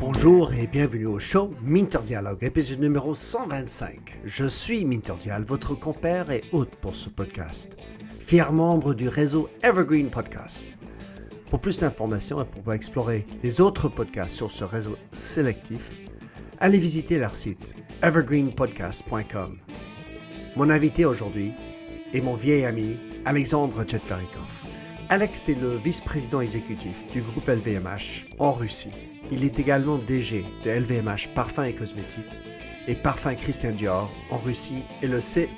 Bonjour et bienvenue au show Minter Dialogue, épisode numéro 125. Je suis Minter Dial, votre compère et hôte pour ce podcast, fier membre du réseau Evergreen Podcasts. Pour plus d'informations et pour explorer les autres podcasts sur ce réseau sélectif, allez visiter leur site evergreenpodcast.com. Mon invité aujourd'hui est mon vieil ami Alexandre Tchetverikov. Alex est le vice-président exécutif du groupe LVMH en Russie. Il est également DG de LVMH Parfums et Cosmétiques et Parfums Christian Dior en Russie et le CEI.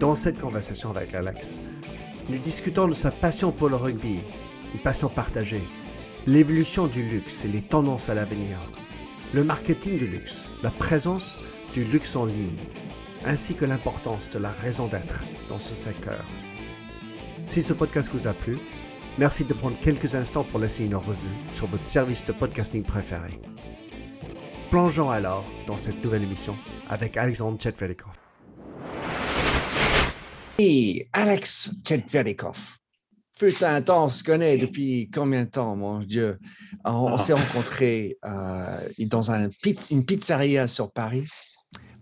Dans cette conversation avec Alex, nous discutons de sa passion pour le rugby, une passion partagée, l'évolution du luxe et les tendances à l'avenir, le marketing du luxe, la présence du luxe en ligne, ainsi que l'importance de la raison d'être dans ce secteur. Si ce podcast vous a plu, merci de prendre quelques instants pour laisser une revue sur votre service de podcasting préféré. Plongeons alors dans cette nouvelle émission avec Alexandre Chetvelikov. Et Alex Chetvelikov, fut un temps, on se connaît depuis combien de temps, mon Dieu? On, s'est rencontrés euh, dans un une pizzeria sur Paris.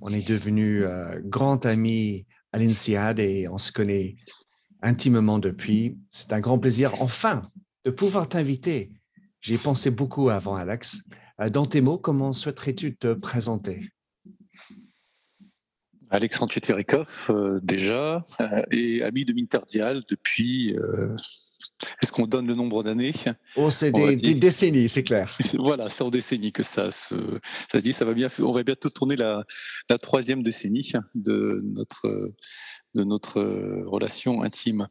On est devenus euh, grands amis à l'INSEAD et on se connaît intimement depuis. C'est un grand plaisir, enfin, de pouvoir t'inviter. J'y ai pensé beaucoup avant, Alex. Euh, dans tes mots, comment souhaiterais-tu te présenter? Alexandre Chetverikov, euh, déjà, euh, et ami de Minterdial depuis. Est-ce qu'on donne le nombre d'années Oh, c'est des, décennies, c'est clair. voilà, c'est en décennies que ça se, ça dit. Ça va bien. On va bientôt tourner la, la troisième décennie de notre de notre euh, relation intime.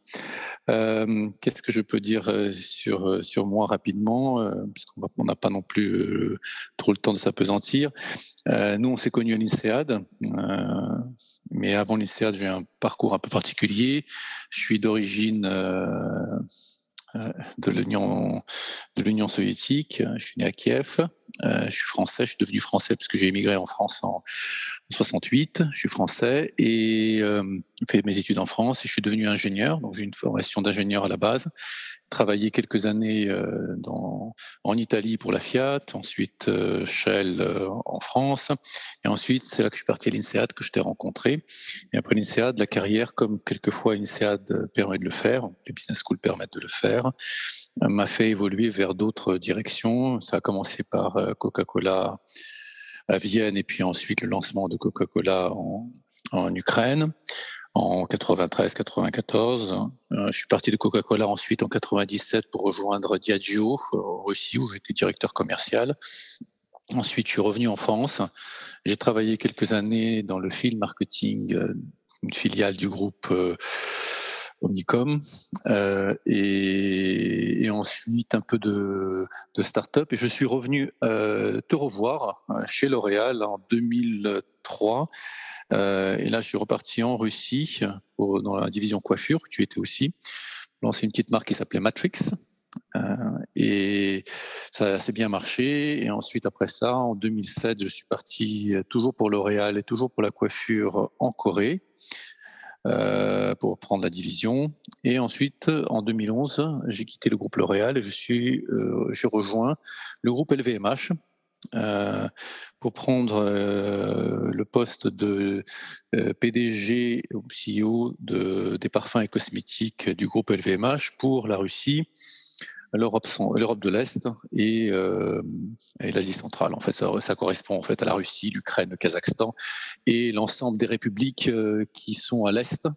Euh, qu'est-ce que je peux dire euh, sur, sur moi rapidement, puisqu'on n'a pas non plus trop le temps de s'apesantir. nous, on s'est connus à l'INSEAD, mais avant l'INSEAD, j'ai un parcours un peu particulier. Je suis d'origine de l'Union de l'Union soviétique. Je suis né à Kiev. Euh, je suis français. Je suis devenu français parce que j'ai émigré en France en, 68. Je suis français et euh, fait mes études en France et je suis devenu ingénieur. Donc j'ai une formation d'ingénieur à la base. Travaillé quelques années euh, en Italie pour la Fiat, ensuite euh, Shell euh, en France et ensuite c'est là que je suis parti à l'INSEAD que je t'ai rencontré. Et après l'INSEAD, la carrière, comme quelquefois l'INSEAD permet de le faire, les business schools permettent de le faire, m'a fait évoluer vers d'autres directions. Ça a commencé par Coca-Cola à Vienne et puis ensuite le lancement de Coca-Cola en, Ukraine en 93-94. Euh, je suis parti de Coca-Cola ensuite en 97 pour rejoindre Diageo en Russie où j'étais directeur commercial. Ensuite, je suis revenu en France. J'ai travaillé quelques années dans le film marketing, euh, une filiale du groupe Omnicom, euh, et, ensuite un peu de, de start-up. Et je suis revenu euh, te revoir euh, chez L'Oréal en 2003. et là, je suis reparti en Russie dans la division coiffure, tu étais aussi, lancer une petite marque qui s'appelait Matrix. et ça assez bien marché. Et ensuite, après ça, en 2007, je suis parti toujours pour L'Oréal et toujours pour la coiffure en Corée. Euh, pour prendre la division. Et ensuite, en 2011, j'ai quitté le groupe L'Oréal et je suis, euh, j'ai rejoint le groupe LVMH. Euh, pour prendre le poste de PDG ou CEO de, des parfums et cosmétiques du groupe LVMH pour la Russie, l'Europe, de l'Est et, euh, et l'Asie centrale. En fait, ça, correspond en fait à la Russie, l'Ukraine, le Kazakhstan et l'ensemble des républiques euh, qui sont à l'Est,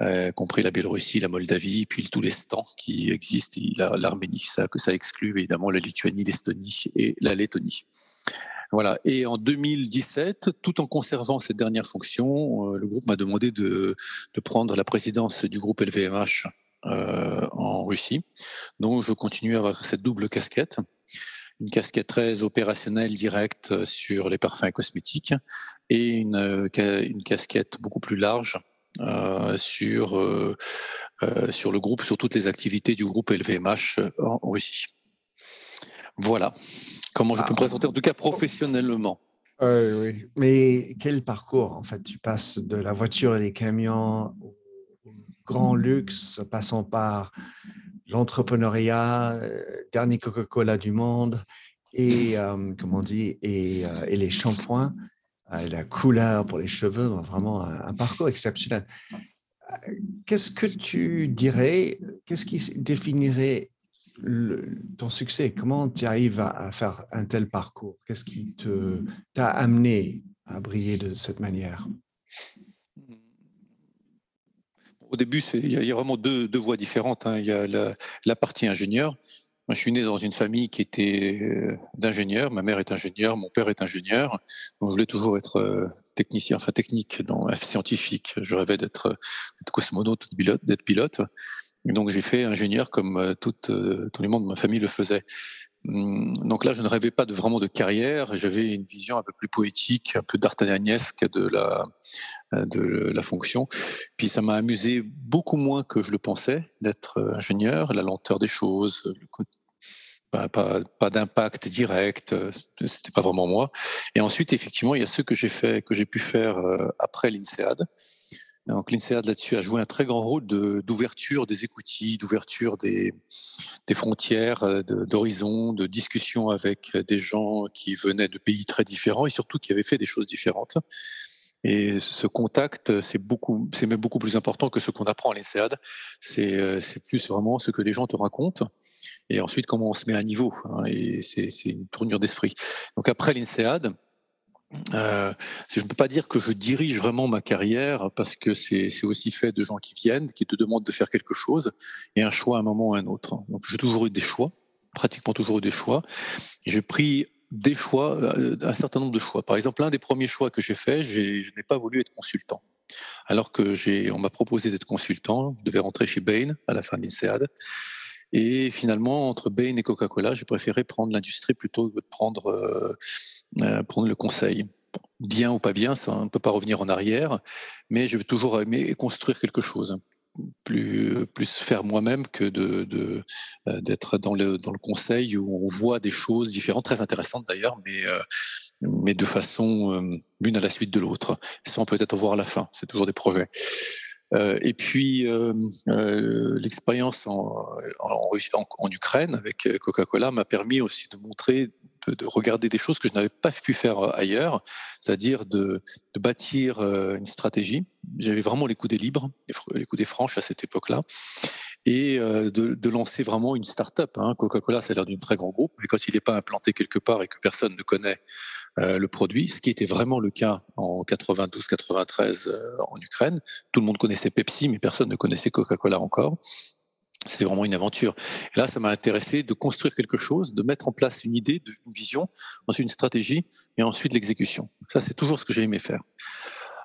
euh, compris la Biélorussie, la Moldavie, puis tout l'Estan qui existe, l'Arménie, ça, que ça exclut évidemment la Lituanie, l'Estonie et la Lettonie. Voilà. Et en 2017, tout en conservant cette dernière fonction, euh, le groupe m'a demandé de, prendre la présidence du groupe LVMH euh, en Russie. Donc, je continue à avoir cette double casquette une casquette très opérationnelle directe sur les parfums et cosmétiques et une, euh, casquette beaucoup plus large euh, sur, euh, euh, sur le groupe, sur toutes les activités du groupe LVMH en Russie. Voilà comment je peux me ah. présenter, en tout cas professionnellement. Oui, oui. Mais quel parcours En fait, tu passes de la voiture et des camions grand luxe, passant par l'entrepreneuriat, dernier Coca-Cola du monde, et, comment on dit, et, et les shampoings, la couleur pour les cheveux, vraiment un, parcours exceptionnel. Qu'est-ce que tu dirais, qu'est-ce qui définirait ton succès Comment tu arrives à, faire un tel parcours? Qu'est-ce qui t'a amené à briller de cette manière? Au début, il y, a vraiment deux, voies différentes. Hein. Il y a la, partie ingénieur. Je suis né dans une famille qui était euh, d'ingénieurs. Ma mère est ingénieure, mon père est ingénieur. Donc, je voulais toujours être euh, technicien, enfin technique, dans, scientifique. Je rêvais d'être cosmonaute, d'être pilote. donc, j'ai fait ingénieur comme euh, tout, tout le monde de ma famille le faisait. Hum, donc là, je ne rêvais pas de vraiment de carrière. J'avais une vision un peu plus poétique, un peu d'artagnanesque de la de la fonction. Puis ça m'a amusé beaucoup moins que je le pensais d'être ingénieur, la lenteur des choses, le pas, d'impact direct, c'était pas vraiment moi. Et ensuite, effectivement, il y a ce que j'ai fait, que j'ai pu faire euh, après l'INSEAD. Donc l'INSEAD là-dessus a joué un très grand rôle d'ouverture des écoutilles, d'ouverture des, frontières, euh, d'horizons, de, de discussion avec des gens qui venaient de pays très différents et surtout qui avaient fait des choses différentes. Et ce contact, c'est beaucoup, c'est même beaucoup plus important que ce qu'on apprend à l'INSEAD. Euh, c'est plus vraiment ce que les gens te racontent. Et ensuite, comment on se met à niveau. Hein, et c'est, une tournure d'esprit. Donc après l'INSEAD, euh, je ne peux pas dire que je dirige vraiment ma carrière parce que c'est aussi fait de gens qui viennent, qui te demandent de faire quelque chose et un choix à un moment ou un autre. Donc j'ai toujours eu des choix, pratiquement toujours eu des choix. J'ai pris des choix, euh, un certain nombre de choix. Par exemple, l'un des premiers choix que j'ai fait, je n'ai pas voulu être consultant. Alors que j'ai, on m'a proposé d'être consultant, je devais rentrer chez Bain à la fin de l'INSEAD. Et finalement, entre Bain et Coca-Cola, j'ai préféré prendre l'industrie plutôt que de prendre, euh, euh, prendre le conseil. Bien ou pas bien, ça, on ne peut pas revenir en arrière, mais je vais toujours aimer construire quelque chose plus, plus faire moi-même que de, de euh, d'être dans le, dans le conseil où on voit des choses différentes, très intéressantes d'ailleurs, mais, mais de façon l'une à la suite de l'autre, sans peut-être voir la fin. C'est toujours des projets. Euh, et puis euh, euh, l'expérience en, Ukraine avec Coca-Cola m'a permis aussi de montrer, de, regarder des choses que je n'avais pas pu faire ailleurs, c'est-à-dire de, de, bâtir une stratégie. J'avais vraiment les coups des libres, les coups des franches à cette époque-là, et de, de, lancer vraiment une start-up. Hein. Coca-Cola, ça a l'air d'une très grand groupe, mais quand il n'est pas implanté quelque part et que personne ne connaît euh, le produit, ce qui était vraiment le cas en 92-93 euh, en Ukraine. Tout le monde connaissait Pepsi, mais personne ne connaissait Coca-Cola encore. C'était vraiment une aventure. Et là, ça m'a intéressé de construire quelque chose, de mettre en place une idée, une vision, ensuite une stratégie et ensuite l'exécution. Ça, c'est toujours ce que j'ai aimé faire.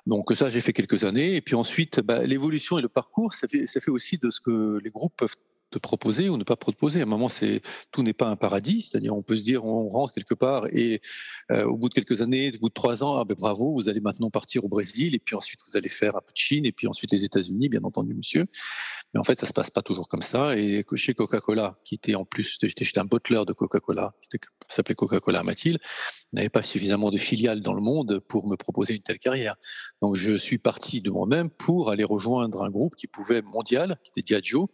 Donc ça, j'ai fait quelques années. Et puis ensuite, bah, l'évolution et le parcours, ça fait, ça fait aussi de ce que les groupes peuvent proposer ou ne pas proposer. À un moment, c'est tout n'est pas un paradis, c'est-à-dire on peut se dire on rentre quelque part et euh, au bout de quelques années, au bout de trois ans, ah ben bravo, vous allez maintenant partir au Brésil et puis ensuite vous allez faire un peu de Chine et puis ensuite les États-Unis, bien entendu, monsieur. Mais en fait, ça se passe pas toujours comme ça. Et chez Coca-Cola, qui était en plus, j'étais un butler de Coca-Cola, qui s'appelait Coca-Cola Mathilde, n'avait pas suffisamment de filiales dans le monde pour me proposer une telle carrière. Donc je suis parti de moi-même pour aller rejoindre un groupe qui pouvait mondial, qui était Diageo,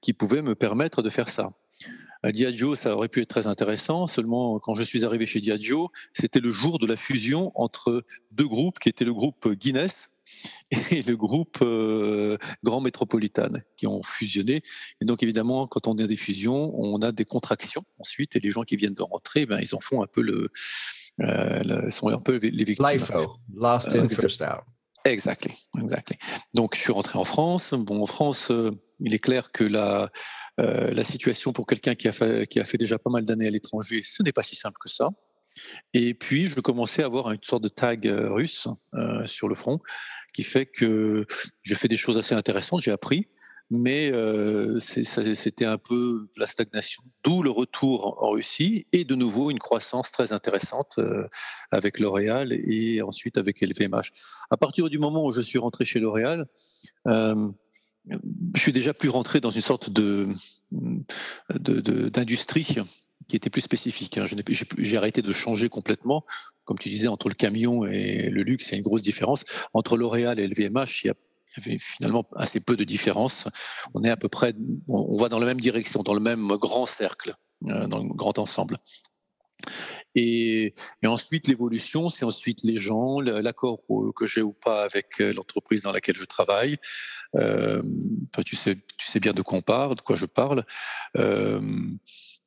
qui pouvait me permettre de faire ça. À Diageo, ça aurait pu être très intéressant. Seulement, quand je suis arrivé chez Diageo, c'était le jour de la fusion entre deux groupes, qui étaient le groupe Guinness et le groupe euh, Grand Métropolitan, qui ont fusionné. Et donc, évidemment, quand on a des fusions, on a des contractions ensuite, et les gens qui viennent de rentrer, ben, ils en font un peu le, euh, sont un peu les victimes. last in, first out. Exactly, exactly. Donc je suis rentré en France. Bon, en France, euh, il est clair que la euh, situation pour quelqu'un qui a fait, qui a fait déjà pas mal d'années à l'étranger, ce n'est pas si simple que ça. Et puis je commençais à avoir une sorte de tag euh, russe sur le front, qui fait que j'ai fait des choses assez intéressantes. J'ai appris, mais euh, c'était un peu la stagnation. D'où le retour en Russie et de nouveau une croissance très intéressante euh, avec L'Oréal et ensuite avec LVMH. À partir du moment où je suis rentré chez L'Oréal, euh, je suis déjà plus rentré dans une sorte de d'industrie qui était plus spécifique. Hein. J'ai arrêté de changer complètement. Comme tu disais, entre le camion et le luxe, il y a une grosse différence. Entre L'Oréal et LVMH, il y a il y avait finalement assez peu de différence. On est à peu près, on va dans la même direction, dans le même grand cercle, euh, dans le grand ensemble. Et, ensuite, l'évolution, c'est ensuite les gens, l'accord que j'ai ou pas avec euh, l'entreprise dans laquelle je travaille. Euh, tu sais, bien de quoi on parle, de quoi je parle. Euh,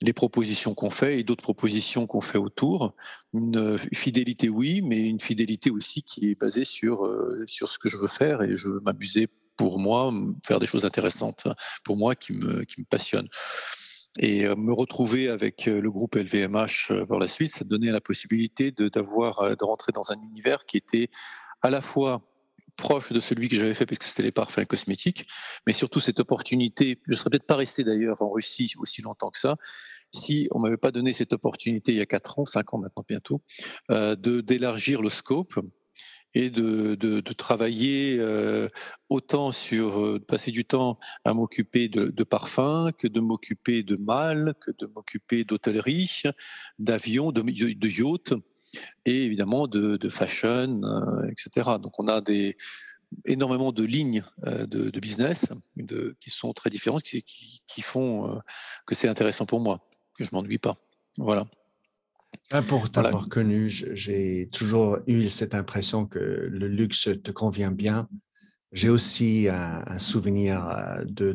les propositions qu'on fait et d'autres propositions qu'on fait autour. Une fidélité, oui, mais une fidélité aussi qui est basée sur, sur ce que je veux faire et je veux m'amuser pour moi, faire des choses intéressantes pour moi qui me, qui me passionnent. Et euh, me retrouver avec euh, le groupe LVMH euh, par la suite, ça donnait la possibilité de, d'avoir, de rentrer dans un univers qui était à la fois proche de celui que j'avais fait parce que c'était les parfums cosmétiques, mais surtout cette opportunité, je ne serais peut-être pas resté d'ailleurs en Russie aussi longtemps que ça, si on m'avait pas donné cette opportunité il y a 4 ans, 5 ans maintenant bientôt, de d'élargir le scope et de, de, de travailler euh, autant sur euh, passer du temps à m'occuper de, de parfums que de m'occuper de mâles, que de m'occuper d'hôtellerie, d'avions, de, de yachts et évidemment de, de fashion, euh, etc. Donc on a des énormément de lignes euh, de, de, business de, qui sont très différentes, qui, qui, qui font euh, que c'est intéressant pour moi, que je m'ennuie pas. Voilà. Ah, pour t'avoir connu, j'ai toujours eu cette impression que le luxe te convient bien. J'ai aussi un, souvenir euh, de,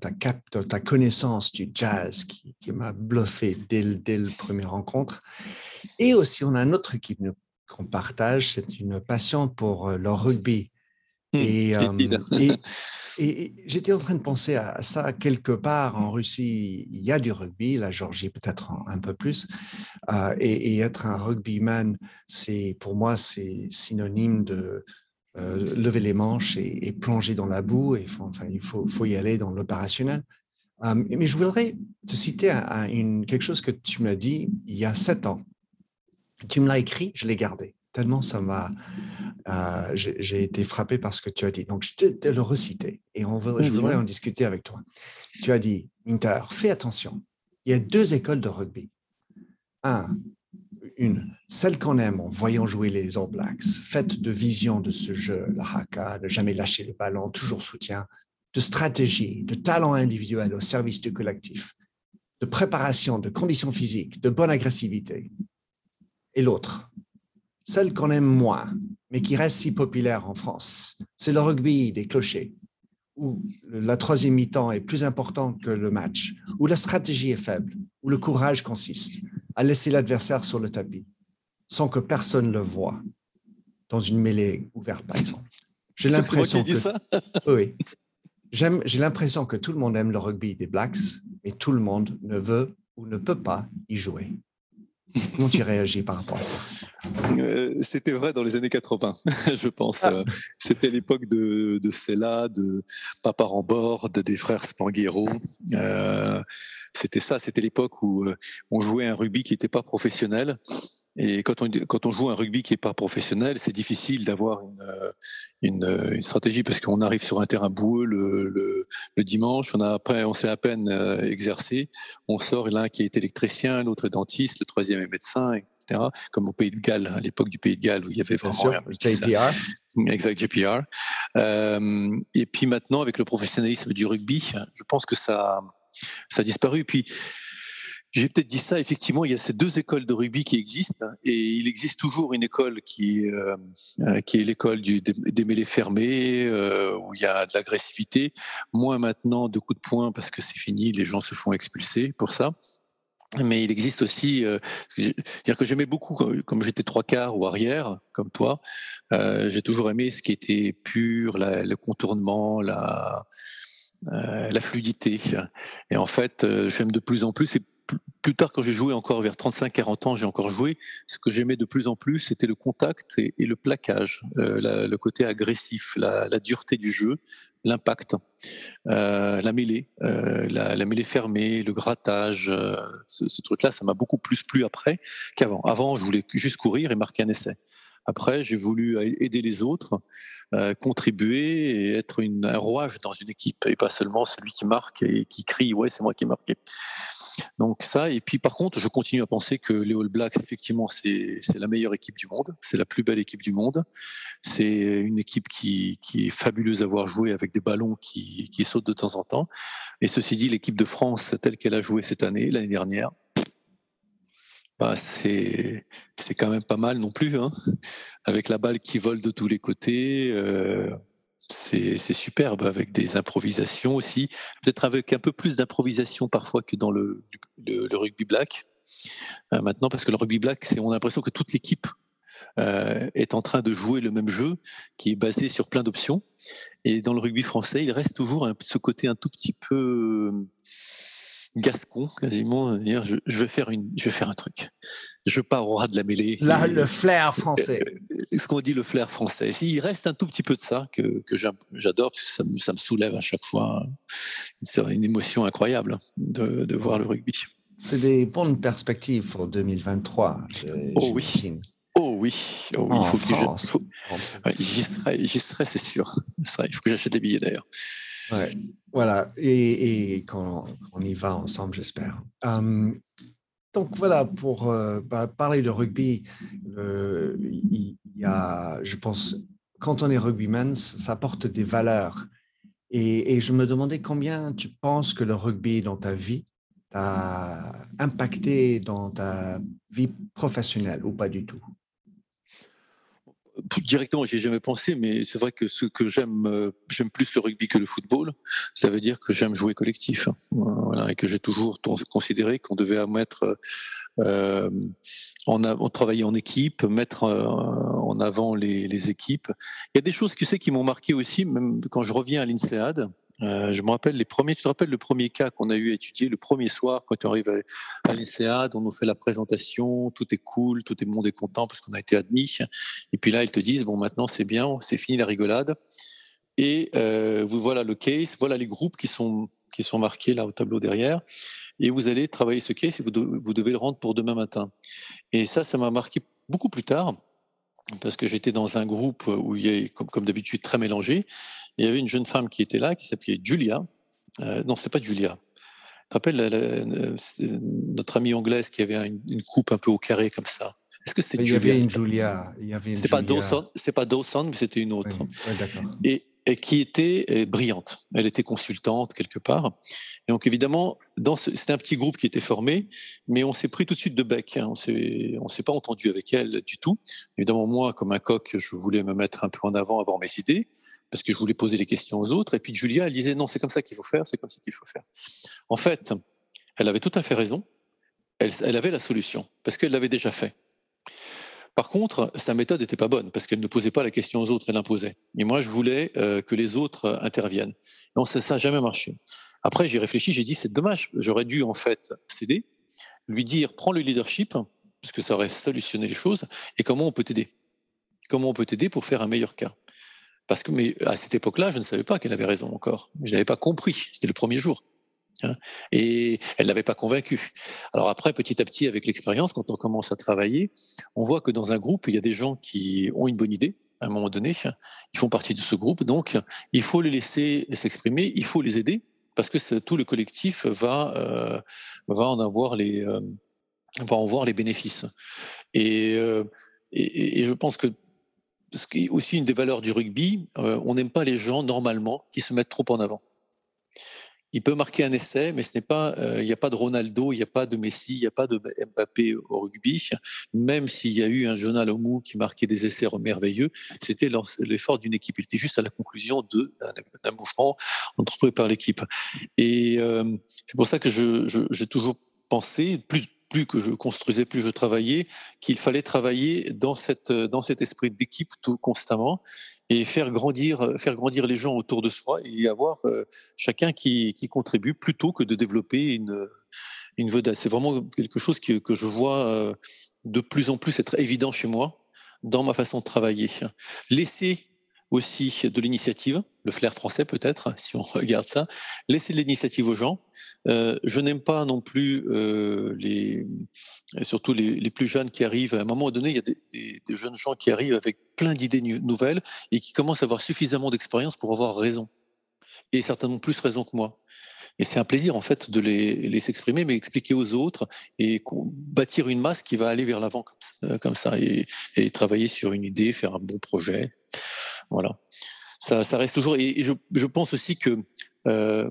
ta, cap, ta, connaissance du jazz qui, m'a bluffé dès, dès la première rencontre. Et aussi, on a un autre équipe qu'on partage, c'est une passion pour euh, le rugby. Mmh, et, et, j'étais en train de penser à ça quelque part en Russie. Il y a du rugby, la Georgie peut-être un, peu plus. Euh, et, être un rugbyman, c'est pour moi c'est synonyme de euh, lever les manches et, plonger dans la boue. Et enfin, il faut, faut y aller dans l'opérationnel. Euh, mais je voudrais te citer une, quelque chose que tu m'as dit il y a sept ans. Tu me l'as écrit, je l'ai gardé tellement ça m'a. Euh, j'ai été frappé par ce que tu as dit. Donc, je te, le reciter et on je voudrais en discuter avec toi. Tu as dit, Minter, fais attention. Il y a deux écoles de rugby. Un, une, celle qu'on aime en voyant jouer les All Blacks, faite de vision de ce jeu, le haka, ne jamais lâcher le ballon, toujours soutien, de stratégie, de talent individuel au service du collectif, de préparation, de conditions physiques, de bonne agressivité. Et l'autre, celle qu'on aime moins, mais qui reste si populaire en France, c'est le rugby des clochers, où la troisième mi-temps est plus importante que le match, où la stratégie est faible, où le courage consiste à laisser l'adversaire sur le tapis, sans que personne le voie, dans une mêlée ouverte, par exemple. J'ai l'impression que... ça oui. J'ai l'impression que tout le monde aime le rugby des Blacks, mais tout le monde ne veut ou ne peut pas y jouer. Comment tu réagis par rapport à ça? Euh, C'était vrai dans les années 80, je pense. Ah. C'était l'époque de, de de Papa Rambord, des frères Spanghero. Euh, c'était ça, c'était l'époque où euh, on jouait un rugby qui n'était pas professionnel et quand on, quand on joue un rugby qui n'est pas professionnel, c'est difficile d'avoir une, une, une, stratégie parce qu'on arrive sur un terrain boueux le, le, le dimanche, on, a après, on s'est à peine euh, exercé, on sort, l'un qui est électricien, l'autre est dentiste, le troisième est médecin, etc. Comme au Pays de Galles, à l'époque du Pays de Galles où il y avait vraiment sûr, JPR. Exact, JPR. Euh, et puis maintenant, avec le professionnalisme du rugby, je pense que ça, ça a disparu. Puis, j'ai peut-être dit ça, effectivement, il y a ces deux écoles de rugby qui existent et il existe toujours une école qui, euh, euh est l'école des, des mêlées fermées, euh, où il y a de l'agressivité, moins maintenant de coups de poing parce que c'est fini, les gens se font expulser pour ça. Mais il existe aussi, euh, dire que j'aimais beaucoup, comme j'étais trois quarts ou arrière, comme toi, euh, j'ai toujours aimé ce qui était pur, le contournement, la, euh, fluidité. Et en fait, j'aime de plus en plus, plus tard, quand j'ai joué encore vers 35-40 ans, j'ai encore joué. Ce que j'aimais de plus en plus, c'était le contact et, le plaquage, euh, le côté agressif, la, dureté du jeu, l'impact, euh, la mêlée, euh, la, mêlée fermée, le grattage. ce, ce truc-là, ça m'a beaucoup plus plu après qu'avant. Avant, je voulais juste courir et marquer un essai. Après, j'ai voulu aider les autres, euh, contribuer et être un rouage dans une équipe et pas seulement celui qui marque et qui crie ouais c'est moi qui ai marqué. Donc ça, et puis par contre, je continue à penser que les All Blacks, effectivement, c'est la meilleure équipe du monde, c'est la plus belle équipe du monde. C'est une équipe qui, est fabuleuse à voir jouer avec des ballons qui sautent de temps en temps. Et ceci dit, l'équipe de France, telle qu'elle a joué cette année, l'année dernière, bah, c'est quand même pas mal non plus, hein avec la balle qui vole de tous les côtés. Euh, c'est superbe avec des improvisations aussi, peut-être avec un peu plus d'improvisation parfois que dans le, rugby black. Euh, maintenant, parce que le rugby black, on a l'impression que toute l'équipe euh, est en train de jouer le même jeu qui est basé sur plein d'options. Et dans le rugby français, il reste toujours ce côté un tout petit peu gascon quasiment, dire je, je, vais faire une, je vais faire un truc. Je pars au ras de la mêlée. Là, le flair français. Euh, ce qu'on dit le flair français. Il reste un tout petit peu de ça que, que j'adore parce que ça, ça, me soulève à chaque fois. C'est une émotion incroyable de, de voir le rugby. C'est des bonnes perspectives pour 2023. Oh oui. Oh oui, oh oui. il faut que j'y serai, j'y serai, c'est sûr. Il faut que j'achète des billets d'ailleurs. Voilà, et, et qu'on on y va ensemble, j'espère. Hum, donc voilà, pour euh, bah, parler de rugby, il y a, je pense, quand on est rugbyman, ça porte des valeurs. Et, et, je me demandais combien tu penses que le rugby dans ta vie t'a impacté dans ta vie professionnelle ou pas du tout? Directement, j'ai jamais pensé, mais c'est vrai que ce que j'aime, euh, j'aime plus le rugby que le football. Ça veut dire que j'aime jouer collectif, hein. voilà, et que j'ai toujours considéré qu'on devait mettre euh, en, travailler en équipe, mettre euh, en avant les, les, équipes. Il y a des choses, tu sais, qui m'ont marqué aussi, même quand je reviens à l'INSEAD. Euh, je me rappelle les premiers. Tu te rappelles le premier cas qu'on a eu à étudier le premier soir quand tu arrives à, à on nous fait la présentation, tout est cool, tout le monde est content parce qu'on a été admis. Et puis là, ils te disent bon, maintenant c'est bien, c'est fini la rigolade. Et euh, voilà le case, voilà les groupes qui sont qui sont marqués là au tableau derrière. Et vous allez travailler ce case et vous, vous devez le rendre pour demain matin. Et ça, ça m'a marqué beaucoup plus tard parce que j'étais dans un groupe où il y a, comme, comme d'habitude, très mélangé. il y avait une jeune femme qui était là, qui s'appelait Julia. Euh, non, c'est pas Julia. Tu te rappelles notre amie anglaise qui avait une, coupe un peu au carré comme ça Est-ce que c'est Julia Il y avait une Julia. C'est pas Dawson, c'est pas Dawson, mais c'était une autre. et qui était euh, brillante. Elle était consultante quelque part. Et donc évidemment, c'était un petit groupe qui était formé, mais on s'est pris tout de suite de bec. Hein. On s'est pas entendu avec elle du tout. Évidemment, moi, comme un coq, je voulais me mettre un peu en avant, avoir mes idées, parce que je voulais poser les questions aux autres. Et puis Julia, elle disait non, c'est comme ça qu'il faut faire, c'est comme ça qu'il faut faire. En fait, elle avait tout à fait raison. Elle avait la solution, parce qu'elle l'avait déjà fait. Par contre, sa méthode n'était pas bonne parce qu'elle ne posait pas la question aux autres, elle imposait. Et moi, je voulais euh, que les autres euh, interviennent. Donc ça n'a jamais marché. Après, j'ai réfléchi, j'ai dit c'est dommage. J'aurais dû en fait céder, lui dire prends le leadership parce que ça aurait solutionné les choses. Et comment on peut t'aider? Comment on peut t'aider pour faire un meilleur cas? Parce que mais à cette époque-là, je ne savais pas qu'elle avait raison encore. Je n'avais pas compris. C'était le premier jour. Hein. Et elle l'avait pas convaincu. Alors après, petit à petit, avec l'expérience, quand on commence à travailler, on voit que dans un groupe, il y a des gens qui ont une bonne idée. À un moment donné, ils font partie de ce groupe, donc il faut les laisser s'exprimer, il faut les aider parce que tout le collectif va euh, en avoir les euh, voir les bénéfices. Euh, et, et, je pense que ce qui est aussi une des valeurs du rugby, on n'aime pas les gens normalement qui se mettent trop en avant il peut marquer un essai, mais ce n'est pas, euh, il n'y a pas de Ronaldo, il n'y a pas de Messi, il n'y a pas de Mbappé au rugby. Même s'il y a eu un Jonal Omou qui marquait des essais merveilleux, c'était l'effort d'une équipe. Il était juste à la conclusion d'un mouvement entrepris par l'équipe. Et euh, c'est pour ça que j'ai toujours pensé, plus plus que je construisais, plus je travaillais, qu'il fallait travailler dans, cette, dans cet esprit d'équipe tout constamment et faire grandir, faire grandir les gens autour de soi et avoir euh, chacun qui, contribue plutôt que de développer une, une vedette. C'est vraiment quelque chose que, que je vois euh, de plus en plus être évident chez moi dans ma façon de travailler. Laisser aussi de l'initiative, le flair français peut-être, si on regarde ça, laisser de l'initiative aux gens. Euh, je n'aime pas non plus euh, les, surtout les, plus jeunes qui arrivent. À un moment donné, il y a des, des, jeunes gens qui arrivent avec plein d'idées nouvelles et qui commencent à avoir suffisamment d'expérience pour avoir raison, et certainement plus raison que moi. Et c'est un plaisir en fait de les, les s'exprimer, mais expliquer aux autres et bâtir une masse qui va aller vers l'avant comme ça, et, et, travailler sur une idée, faire un bon projet. Voilà. Ça, ça reste toujours. Et, je, je, pense aussi que euh,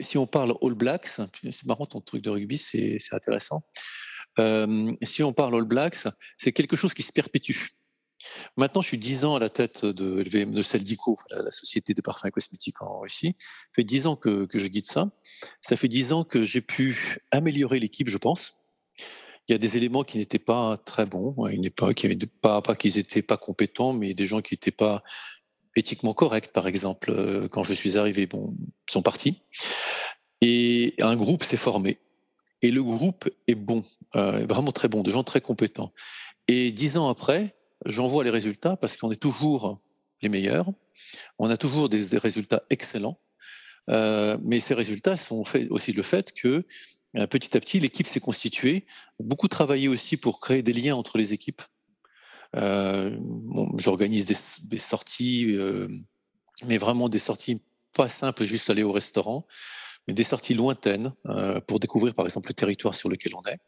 si on parle All Blacks, c'est marrant ton truc de rugby, c'est intéressant. Euh, si on parle All Blacks, c'est quelque chose qui se perpétue. Maintenant, je suis dix ans à la tête de LVM, de la, société de parfums cosmétiques en Russie. Ça fait dix ans que, je guide ça. Ça fait dix ans que j'ai pu améliorer l'équipe, je pense. Il y a des éléments qui n'étaient pas très bons, à une époque. Il pas, pas qu'ils n'étaient pas compétents, mais des gens qui n'étaient pas éthiquement corrects, par exemple. Euh, quand je suis arrivé, bon, ils sont partis. Et un groupe s'est formé. Et le groupe est bon, euh, vraiment très bon, de gens très compétents. Et dix ans après, j'en vois les résultats parce qu'on est toujours les meilleurs, on a toujours des, résultats excellents, euh, mais ces résultats sont faits aussi le fait que euh, petit à petit l'équipe s'est constituée, beaucoup travaillé aussi pour créer des liens entre les équipes. Euh, J'organise des, des, sorties, mais vraiment des sorties pas simples, juste aller au restaurant, mais des sorties lointaines pour découvrir par exemple le territoire sur lequel on est.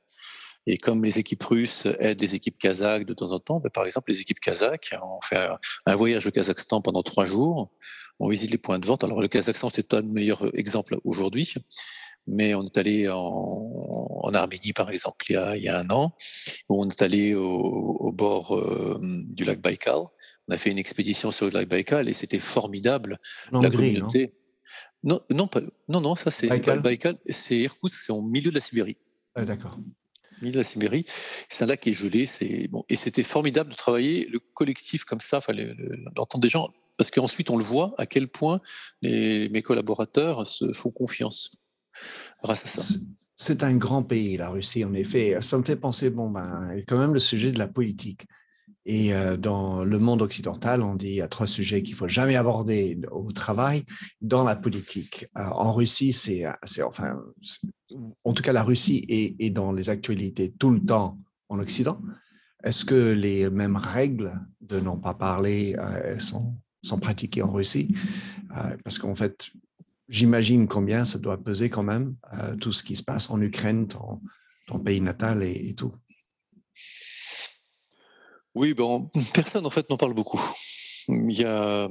Et comme les équipes russes aident les équipes kazakhs de temps en temps, ben, par exemple, les équipes kazakhs, on fait un, voyage au Kazakhstan pendant trois jours, on visite les points de vente. Alors le Kazakhstan, c'est un meilleur exemple aujourd'hui, mais on est allé en, Arménie, par exemple, il y, a, il y, a, un an, où on est allé au, bord euh, du lac Baïkal. On a fait une expédition sur le lac Baïkal et c'était formidable. la communauté. Non, non, non, non, ça c'est Baïkal, c'est Irkoutsk, c'est au milieu de la Sibérie. Ah, D'accord de la Sibérie. C'est un lac qui est gelé. C'est bon, et c'était formidable de travailler le collectif comme ça, fallait l'entendre des gens, parce qu'ensuite on le voit à quel point mes collaborateurs se font confiance grâce à ça. C'est un grand pays, la Russie, en effet. Ça me fait penser, bon, ben, quand même le sujet de la politique. Et euh, dans le monde occidental, on dit il y a trois sujets qu'il faut jamais aborder au travail, dans la politique. Euh, en Russie, c'est, enfin, en tout cas, la Russie est, dans les actualités tout le temps en Occident. Est-ce que les mêmes règles de n'en pas parler euh, sont, pratiquées en Russie? Parce qu'en fait, j'imagine combien ça doit peser quand même tout ce qui se passe en Ukraine, ton pays natal et tout. Oui, bon, personne en fait n'en parle beaucoup. Il y a,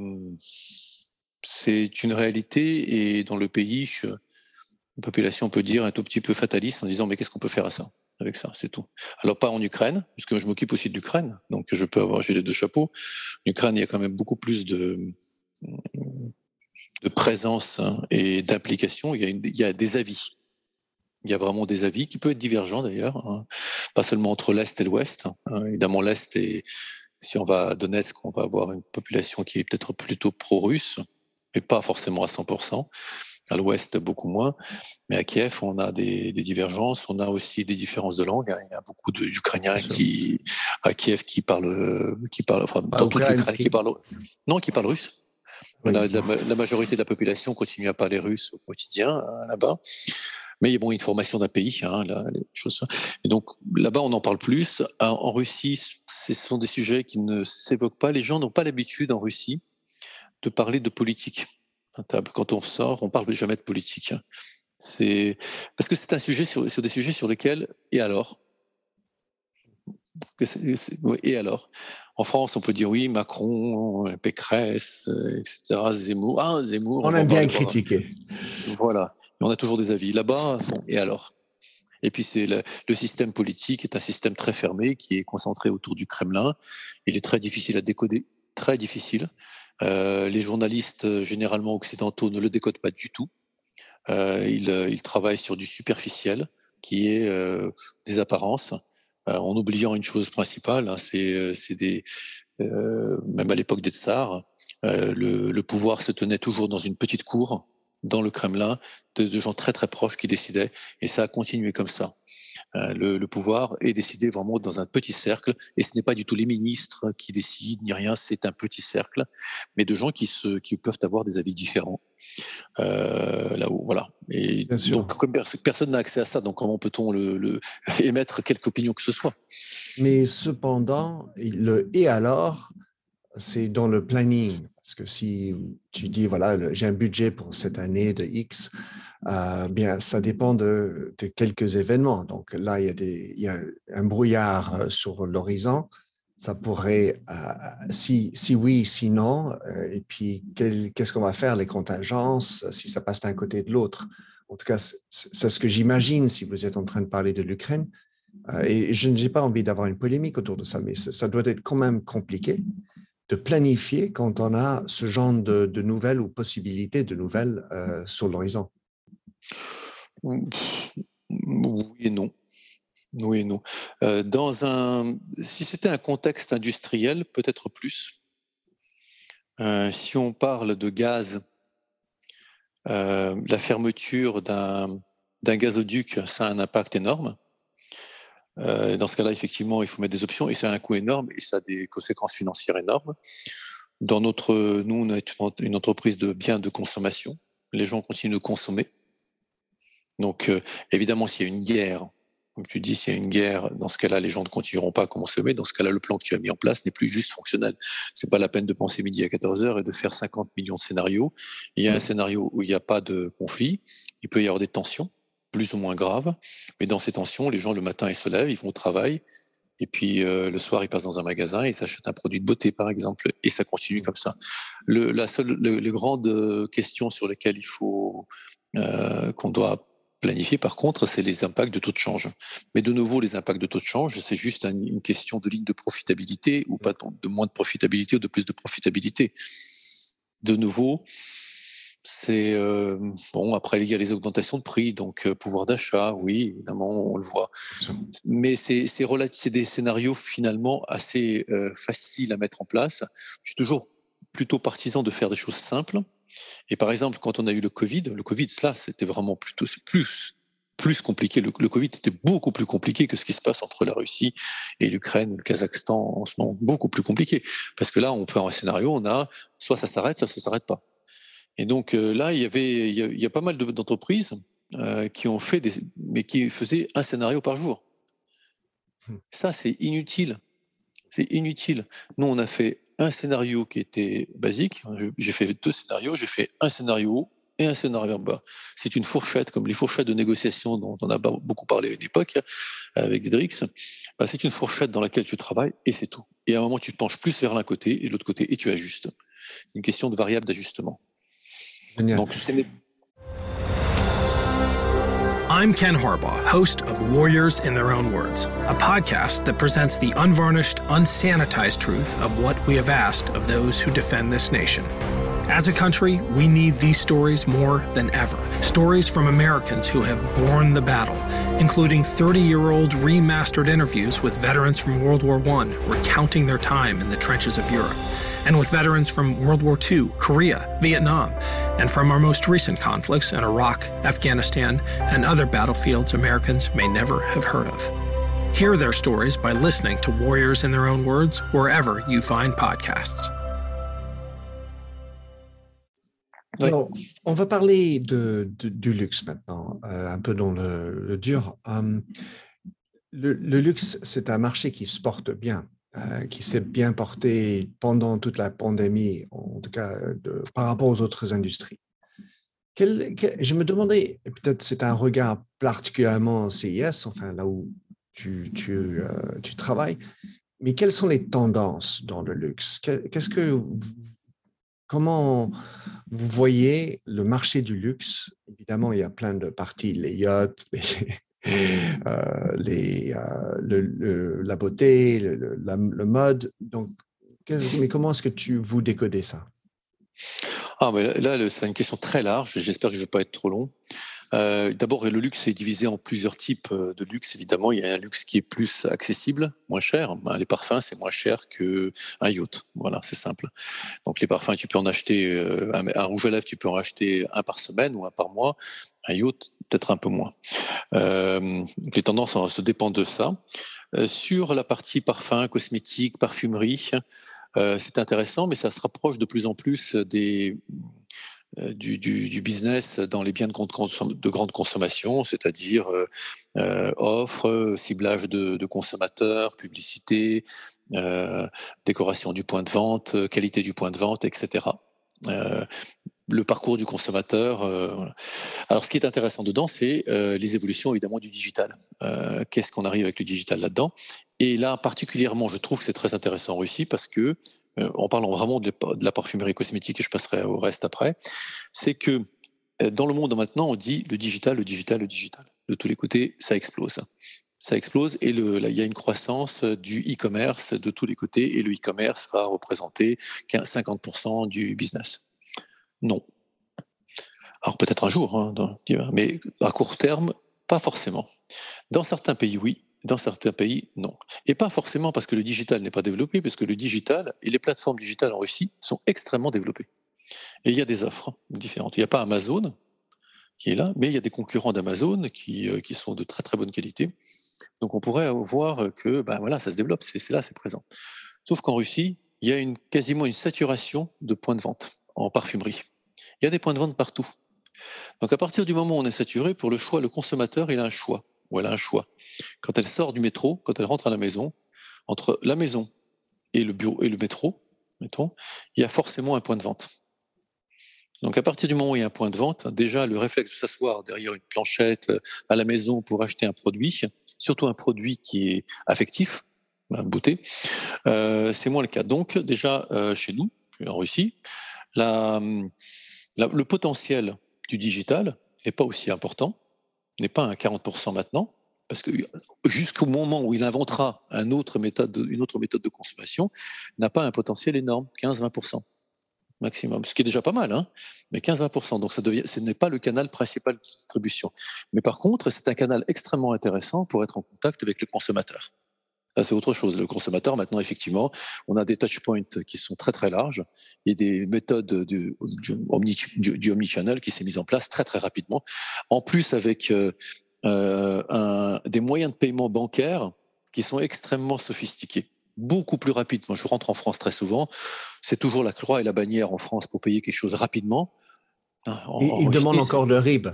c'est une réalité et dans le pays, la population peut dire un tout petit peu fataliste en disant mais qu'est-ce qu'on peut faire à ça avec ça, c'est tout. Alors pas en Ukraine, puisque je m'occupe aussi de l'Ukraine, donc je peux avoir j'ai les deux chapeaux. En Ukraine, il y a quand même beaucoup plus de de présence hein, et d'implication. Il y a des avis il y a vraiment des avis qui peuvent être divergents d'ailleurs, hein. pas seulement entre l'Est et l'Ouest. Hein. Évidemment, l'Est et si on va à Donetsk, on va avoir une population qui est peut-être plutôt pro-russe, mais pas forcément à 100%. À l'ouest, beaucoup moins. Mais à Kiev, on a des, divergences. On a aussi des différences de langue. Hein. Il y a beaucoup d'Ukrainiens qui, à Kiev, qui parlent, qui parlent, enfin, dans toute l'Ukraine, qui parlent, non, qui parlent russe. La, la, majorité de la population continue à parler russe au quotidien là-bas. Mais il y a bon, une formation d'un pays, hein, les choses. Et donc là-bas, on en parle plus. En, Russie, ce sont des sujets qui ne s'évoquent pas. Les gens n'ont pas l'habitude en Russie de parler de politique. Quand on sort, on parle jamais de politique. Hein. C'est parce que c'est un sujet sur, sur, des sujets sur lesquels et alors et alors? En France, on peut dire oui, Macron, Pécresse, etc. Zemmour. Ah, Zemmour. On, aime bien critiquer. Voilà on a toujours des avis. Là-bas, bon, et alors? Et puis c'est le, système politique est un système très fermé qui est concentré autour du Kremlin. Il est très difficile à décoder, très difficile. Euh, les journalistes généralement occidentaux ne le décodent pas du tout. Euh, ils, travaillent sur du superficiel, qui est euh, des apparences, en oubliant une chose principale. Hein, c'est des même à l'époque des tsars, le, le pouvoir se tenait toujours dans une petite cour dans le Kremlin de, gens très très proches qui décidaient, et ça a continué comme ça. Euh, le, pouvoir est décidé vraiment dans un petit cercle, et ce n'est pas du tout les ministres qui décident ni rien, c'est un petit cercle, mais de gens qui, se, qui peuvent avoir des avis différents. Euh, là voilà. Et donc, comme personne n'a accès à ça, donc comment peut-on le, émettre quelque opinion que ce soit? Mais cependant, le et alors, c'est dans le planning Parce que si tu dis, voilà, j'ai un budget pour cette année de X, euh, bien, ça dépend de, quelques événements. Donc là, il y a, un brouillard euh, sur l'horizon. Ça pourrait, euh, si, si oui, si non, et puis qu'est-ce qu'on va faire, les contingences, si ça passe d'un côté de l'autre. En tout cas, c'est ce que j'imagine si vous êtes en train de parler de l'Ukraine. et je n'ai pas envie d'avoir une polémique autour de ça, mais ça doit être quand même compliqué de planifier quand on a ce genre de, nouvelles ou possibilités de nouvelles euh, sur l'horizon? Oui et non. Oui et non. Euh, dans un, si c'était un contexte industriel, peut-être plus. Euh, si on parle de gaz, la fermeture d'un gazoduc, ça a un impact énorme. Euh, dans ce cas-là, effectivement, il faut mettre des options et ça a un coût énorme et ça a des conséquences financières énormes. Dans notre, nous, on est une entreprise de biens de consommation. Les gens continuent de consommer. Donc, euh, évidemment, s'il y a une guerre, comme tu dis, s'il y a une guerre, dans ce cas-là, les gens ne continueront pas à consommer. Dans ce cas-là, le plan que tu as mis en place n'est plus juste fonctionnel. C'est pas la peine de penser midi à 14 heures et de faire 50 millions de scénarios. Il y a un scénario où il n'y a pas de conflit. Il peut y avoir des tensions plus ou moins grave. Mais dans ces tensions, les gens le matin ils se lèvent, ils vont au travail, et puis euh, le soir ils passent dans un magasin et s'achètent un produit de beauté par exemple, et ça continue comme ça. Le, la seule, les grandes questions sur lesquelles il faut euh, qu'on doit planifier par contre, c'est les impacts de taux de change. Mais de nouveau, les impacts de taux de change, c'est juste une question de ligne de profitabilité ou pas de moins de profitabilité ou de plus de profitabilité. De nouveau, c'est euh, bon. Après, il y a les augmentations de prix, donc euh, pouvoir d'achat, oui, évidemment, on le voit. Mais c'est c'est des scénarios finalement assez euh, faciles à mettre en place. Je suis toujours plutôt partisan de faire des choses simples. Et par exemple, quand on a eu le Covid, le Covid, ça, c'était vraiment plutôt, c'est plus plus compliqué. Le, le, Covid était beaucoup plus compliqué que ce qui se passe entre la Russie et l'Ukraine, le Kazakhstan en ce moment. Beaucoup plus compliqué. Parce que là, on peut avoir un scénario, on a soit ça s'arrête, soit ça s'arrête pas. Et donc euh, là, il y avait, il y a, pas mal d'entreprises euh, qui ont fait des, mais qui faisaient un scénario par jour. Hmm. Ça, c'est inutile. C'est inutile. Nous, on a fait un scénario qui était basique. J'ai fait deux scénarios. J'ai fait un scénario haut et un scénario en bas. C'est une fourchette, comme les fourchettes de négociation dont on a beaucoup parlé à une époque avec Dedrix. Bah, c'est une fourchette dans laquelle tu travailles et c'est tout. Et à un moment, tu te penches plus vers l'un côté et l'autre côté et tu ajustes. Une question de variable d'ajustement. Donc, I'm Ken Harbaugh, host of Warriors in Their Own Words, a podcast that presents the unvarnished, unsanitized truth of what we have asked of those who defend this nation. As a country, we need these stories more than ever. Stories from Americans who have borne the battle, including 30 year old remastered interviews with veterans from World War I recounting their time in the trenches of Europe and with veterans from World War II, Korea, Vietnam, and from our most recent conflicts in Iraq, Afghanistan, and other battlefields Americans may never have heard of. Hear their stories by listening to Warriors in Their Own Words wherever you find podcasts. On va parler du luxe maintenant, euh, un peu dans le, dur. Um, le, luxe, c'est un marché qui se porte bien. Euh, qui s'est bien porté pendant toute la pandémie, en tout cas par rapport aux autres industries. je me demandais, peut-être c'est un regard particulièrement CIS, enfin là où tu, tu, euh, tu, travailles, mais quelles sont les tendances dans le luxe? Qu'est-ce que, comment vous voyez le marché du luxe Évidemment, il y a plein de parties, les yachts, euh, euh, la beauté, le, mode. Donc, mais comment est-ce que tu vous décoder ça? Ah, mais là, c'est une question très large. J'espère que je ne vais pas être trop long. Euh, d'abord, le luxe est divisé en plusieurs types euh, de luxe. Évidemment, il y a un luxe qui est plus accessible, moins cher. Ben, les parfums, c'est moins cher qu'un yacht. Voilà, c'est simple. Donc, les parfums, tu peux en acheter euh, un, rouge à lèvres, tu peux en acheter un par semaine ou un par mois. Un yacht, peut-être un peu moins. les tendances se dépendent de ça. sur la partie parfum, cosmétique, parfumerie, c'est intéressant, mais ça se rapproche de plus en plus des du, du, business dans les biens de grande, de grande consommation, c'est-à-dire euh, offres, ciblage de, consommateurs, publicité, euh, décoration du point de vente, qualité du point de vente, etc. Euh, le parcours du consommateur. Alors, ce qui est intéressant dedans, c'est les évolutions évidemment du digital. Qu'est-ce qu'on arrive avec le digital là-dedans? Et là, particulièrement, je trouve que c'est très intéressant en Russie parce que euh, en parlant vraiment de la parfumerie cosmétique, et je passerai au reste après, c'est que euh, dans le monde maintenant, on dit le digital, le digital, le digital. De tous les côtés, ça explose. Ça explose et là, il y a une croissance du e-commerce de tous les côtés et le e-commerce va représenter 50% du business. Non. Alors peut-être un jour, hein, mais à court terme, pas forcément. Dans certains pays, oui, dans certains pays, non. Et pas forcément parce que le digital n'est pas développé, parce que le digital et les plateformes digitales en Russie sont extrêmement développées. Et il y a des offres différentes. Il n'y a pas Amazon qui est là, mais il y a des concurrents d'Amazon qui, euh, qui sont de très très bonne qualité. Donc on pourrait voir que ben voilà, ça se développe, c'est là, c'est présent. Sauf qu'en Russie, il y a quasiment une saturation de points de vente en parfumerie. Il y a des points de vente partout. Donc à partir du moment où on est saturé, pour le choix, le consommateur, il a un choix ou elle a un choix. Quand elle sort du métro, quand elle rentre à la maison, entre la maison et le bureau et le métro, mettons, il y a forcément un point de vente. Donc à partir du moment où il y a un point de vente, déjà le réflexe de s'asseoir derrière une planchette euh, à la maison pour acheter un produit, surtout un produit qui est affectif, un beauté, euh, c'est moins le cas. Donc déjà euh, chez nous, en Russie, le potentiel du digital n'est pas aussi important n'est pas à 40% maintenant, parce que jusqu'au moment où il inventera une autre méthode de consommation, n'a pas un potentiel énorme, 15-20% maximum, ce qui est déjà pas mal, hein mais 15-20%. Donc ça devient, ce n'est pas le canal principal de distribution. Mais par contre, c'est un canal extrêmement intéressant pour être en contact avec le consommateur c'est autre chose. Le consommateur, maintenant, effectivement, on a des touchpoints qui sont très très larges et des méthodes du, du, omnichannel qui s'est mise en place très très rapidement. En plus, avec euh, euh, un, des moyens de paiement bancaire qui sont extrêmement sophistiqués beaucoup plus rapide. Moi, je rentre en France très souvent. C'est toujours la croix et la bannière en France pour payer quelque chose rapidement. Ils demandent encore le RIB.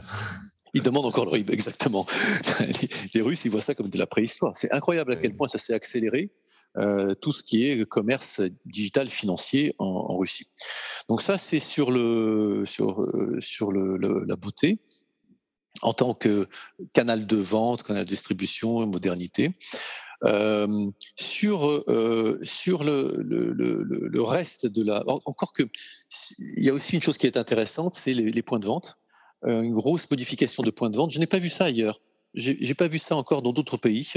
Ils demandent encore le RIB, exactement. Les Russes, ils voient ça comme de la préhistoire. C'est incroyable à quel point ça s'est accéléré. Euh, tout ce qui est commerce digital financier en, Russie. Donc ça, c'est sur le sur euh, sur le, la beauté en tant que canal de vente, canal de distribution, modernité. Euh, sur euh, sur le, le, le, le, reste de la encore que il y a aussi une chose qui est intéressante, c'est les, les points de vente. Euh, une grosse modification de points de vente. Je n'ai pas vu ça ailleurs. J'ai pas vu ça encore dans d'autres pays.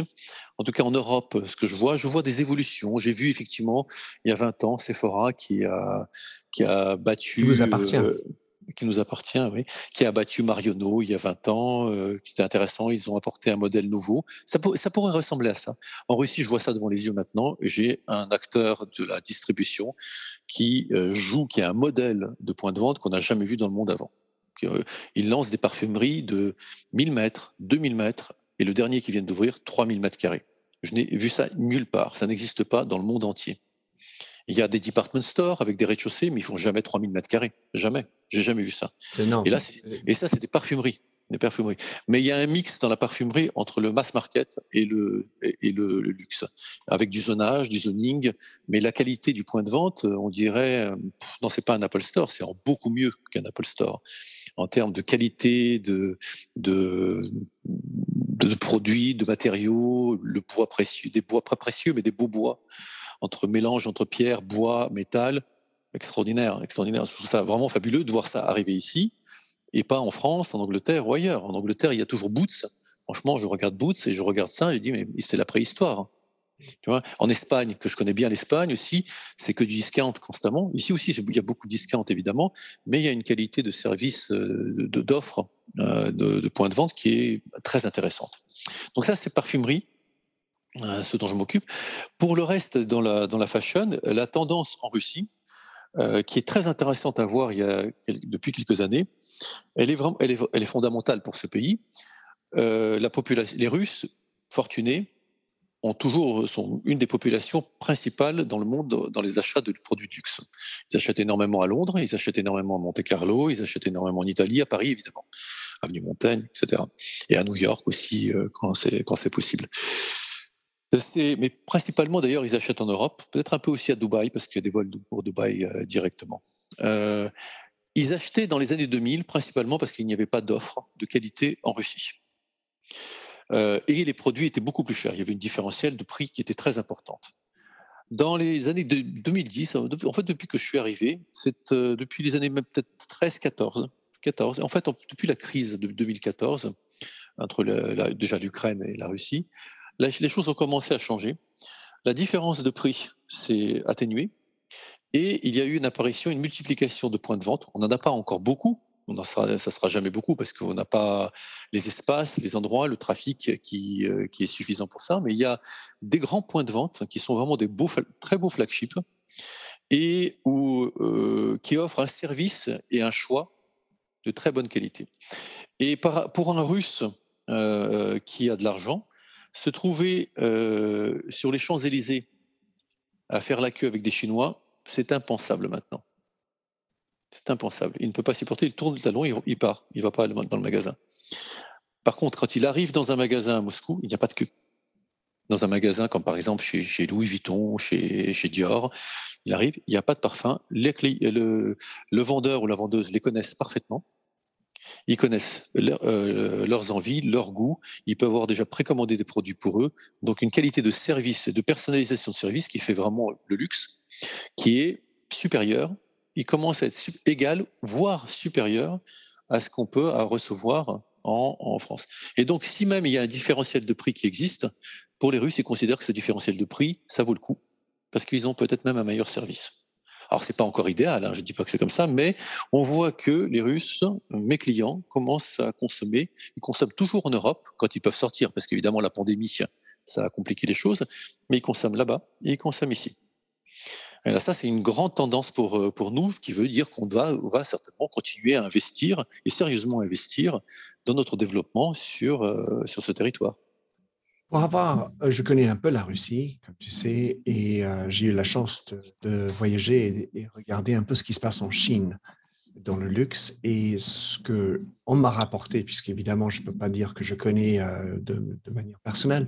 En tout cas, en Europe, ce que je vois, je vois des évolutions. J'ai vu effectivement, il y a 20 ans, Sephora qui a, qui a battu. Qui vous appartient. Euh, qui nous appartient, oui, qui a battu Marionneau il y a 20 ans, euh, qui était intéressant. Ils ont apporté un modèle nouveau. Ça, ça pourrait ressembler à ça. En Russie, je vois ça devant les yeux maintenant. J'ai un acteur de la distribution qui joue, qui a un modèle de point de vente qu'on n'a jamais vu dans le monde avant. Euh, ils lancent des parfumeries de 1000 mètres, 2000 mètres, et le dernier qui vient d'ouvrir, 3000 mètres carrés. Je n'ai vu ça nulle part. Ça n'existe pas dans le monde entier. Il y a des department stores avec des rez-de-chaussée, mais ils font jamais 3000 mètres carrés. Jamais. J'ai jamais vu ça. Et, là, et ça, c'est des parfumeries Mais il y a un mix dans la parfumerie entre le mass market et le, luxe, avec du zonage, du zoning, mais la qualité du point de vente, on dirait, non, c'est pas un Apple Store, c'est beaucoup mieux qu'un Apple Store. En termes de qualité, de, produits, de matériaux, des bois précieux, mais des beaux bois, entre mélange entre pierre, bois, métal, extraordinaire, extraordinaire. Je trouve ça vraiment fabuleux de voir ça arriver ici et pas en France, en Angleterre ou ailleurs. En Angleterre, il y a toujours Boots. Franchement, je regarde Boots et je regarde ça et je dis, mais c'est la préhistoire. Tu vois en Espagne, que je connais bien l'Espagne aussi, c'est que du discount constamment. Ici aussi, il y a beaucoup de discount évidemment, mais il y a une qualité de service, euh, d'offre, euh, de, de points de vente qui est très intéressante. Donc ça, c'est parfumerie, euh, ce dont je m'occupe. Pour le reste, dans la, dans la fashion, la tendance en Russie, euh, qui est très intéressante à voir depuis quelques années. Elle est, vraiment, elle est, elle est fondamentale pour ce pays. Euh, la population, les Russes, fortunés, ont toujours sont une des populations principales dans le monde dans les achats de produits de luxe. Ils achètent énormément à Londres, ils achètent énormément à Monte Carlo, ils achètent énormément en Italie, à Paris évidemment, avenue Montaigne, etc. Et à New York aussi euh, quand quand c'est possible. Mais principalement d'ailleurs, ils achètent en Europe, peut-être un peu aussi à Dubaï parce qu'il y a des vols pour Dubaï euh, directement. Euh, ils achetaient dans les années 2000 principalement parce qu'il n'y avait pas d'offres de qualité en Russie. Euh, et les produits étaient beaucoup plus chers. Il y avait une différentielle de prix qui était très importante. Dans les années 2010, en fait, depuis que je suis arrivé, c'est depuis les années peut-être 13, 14, 14. En fait, depuis la crise de 2014, entre déjà l'Ukraine et la Russie, les choses ont commencé à changer. La différence de prix s'est atténuée et il y a eu une apparition, une multiplication de points de vente. On n'en a pas encore beaucoup, on sera, ça sera jamais beaucoup parce qu'on n'a pas les espaces, les endroits, le trafic qui, euh, qui est suffisant pour ça. Mais il y a des grands points de vente qui sont vraiment des très beaux flagships et euh, qui offrent un service et un choix de très bonne qualité. Et pour un Russe euh, qui a de l'argent, se trouver sur les Champs-Élysées à faire la queue avec des Chinois, c'est impensable maintenant. C'est impensable. Il ne peut pas s'y porter, il tourne le talon, il, part, il ne va pas dans le magasin. Par contre, quand il arrive dans un magasin à Moscou, il n'y a pas de queue. Dans un magasin comme par exemple chez, Louis Vuitton, chez, Dior, il arrive, il n'y a pas de parfum. le, vendeur ou la vendeuse les connaissent parfaitement. Ils connaissent euh, leurs envies, leurs goûts. Ils peuvent avoir déjà précommandé des produits pour eux. Donc une qualité de service et de personnalisation de service qui fait vraiment le luxe, qui est supérieure il commence à être égal, voire supérieur à ce qu'on peut recevoir en, France. Et donc, si même il y a un différentiel de prix qui existe, pour les Russes, ils considèrent que ce différentiel de prix, ça vaut le coup, parce qu'ils ont peut-être même un meilleur service. Alors, c'est pas encore idéal, hein, je ne dis pas que c'est comme ça, mais on voit que les Russes, mes clients, commencent à consommer. Ils consomment toujours en Europe quand ils peuvent sortir, parce qu'évidemment, la pandémie, ça a compliqué les choses, mais ils consomment là-bas et ils consomment ici. Ça, c'est une grande tendance pour, euh, pour nous qui veut dire qu'on va, va certainement continuer à investir et sérieusement investir dans notre développement sur, euh, sur ce territoire. Pour avoir, euh, je connais un peu la Russie, comme tu sais, et j'ai eu la chance de, voyager et, regarder un peu ce qui se passe en Chine dans le luxe et ce que on m'a rapporté, puisqu'évidemment, je ne peux pas dire que je connais de, de manière personnelle,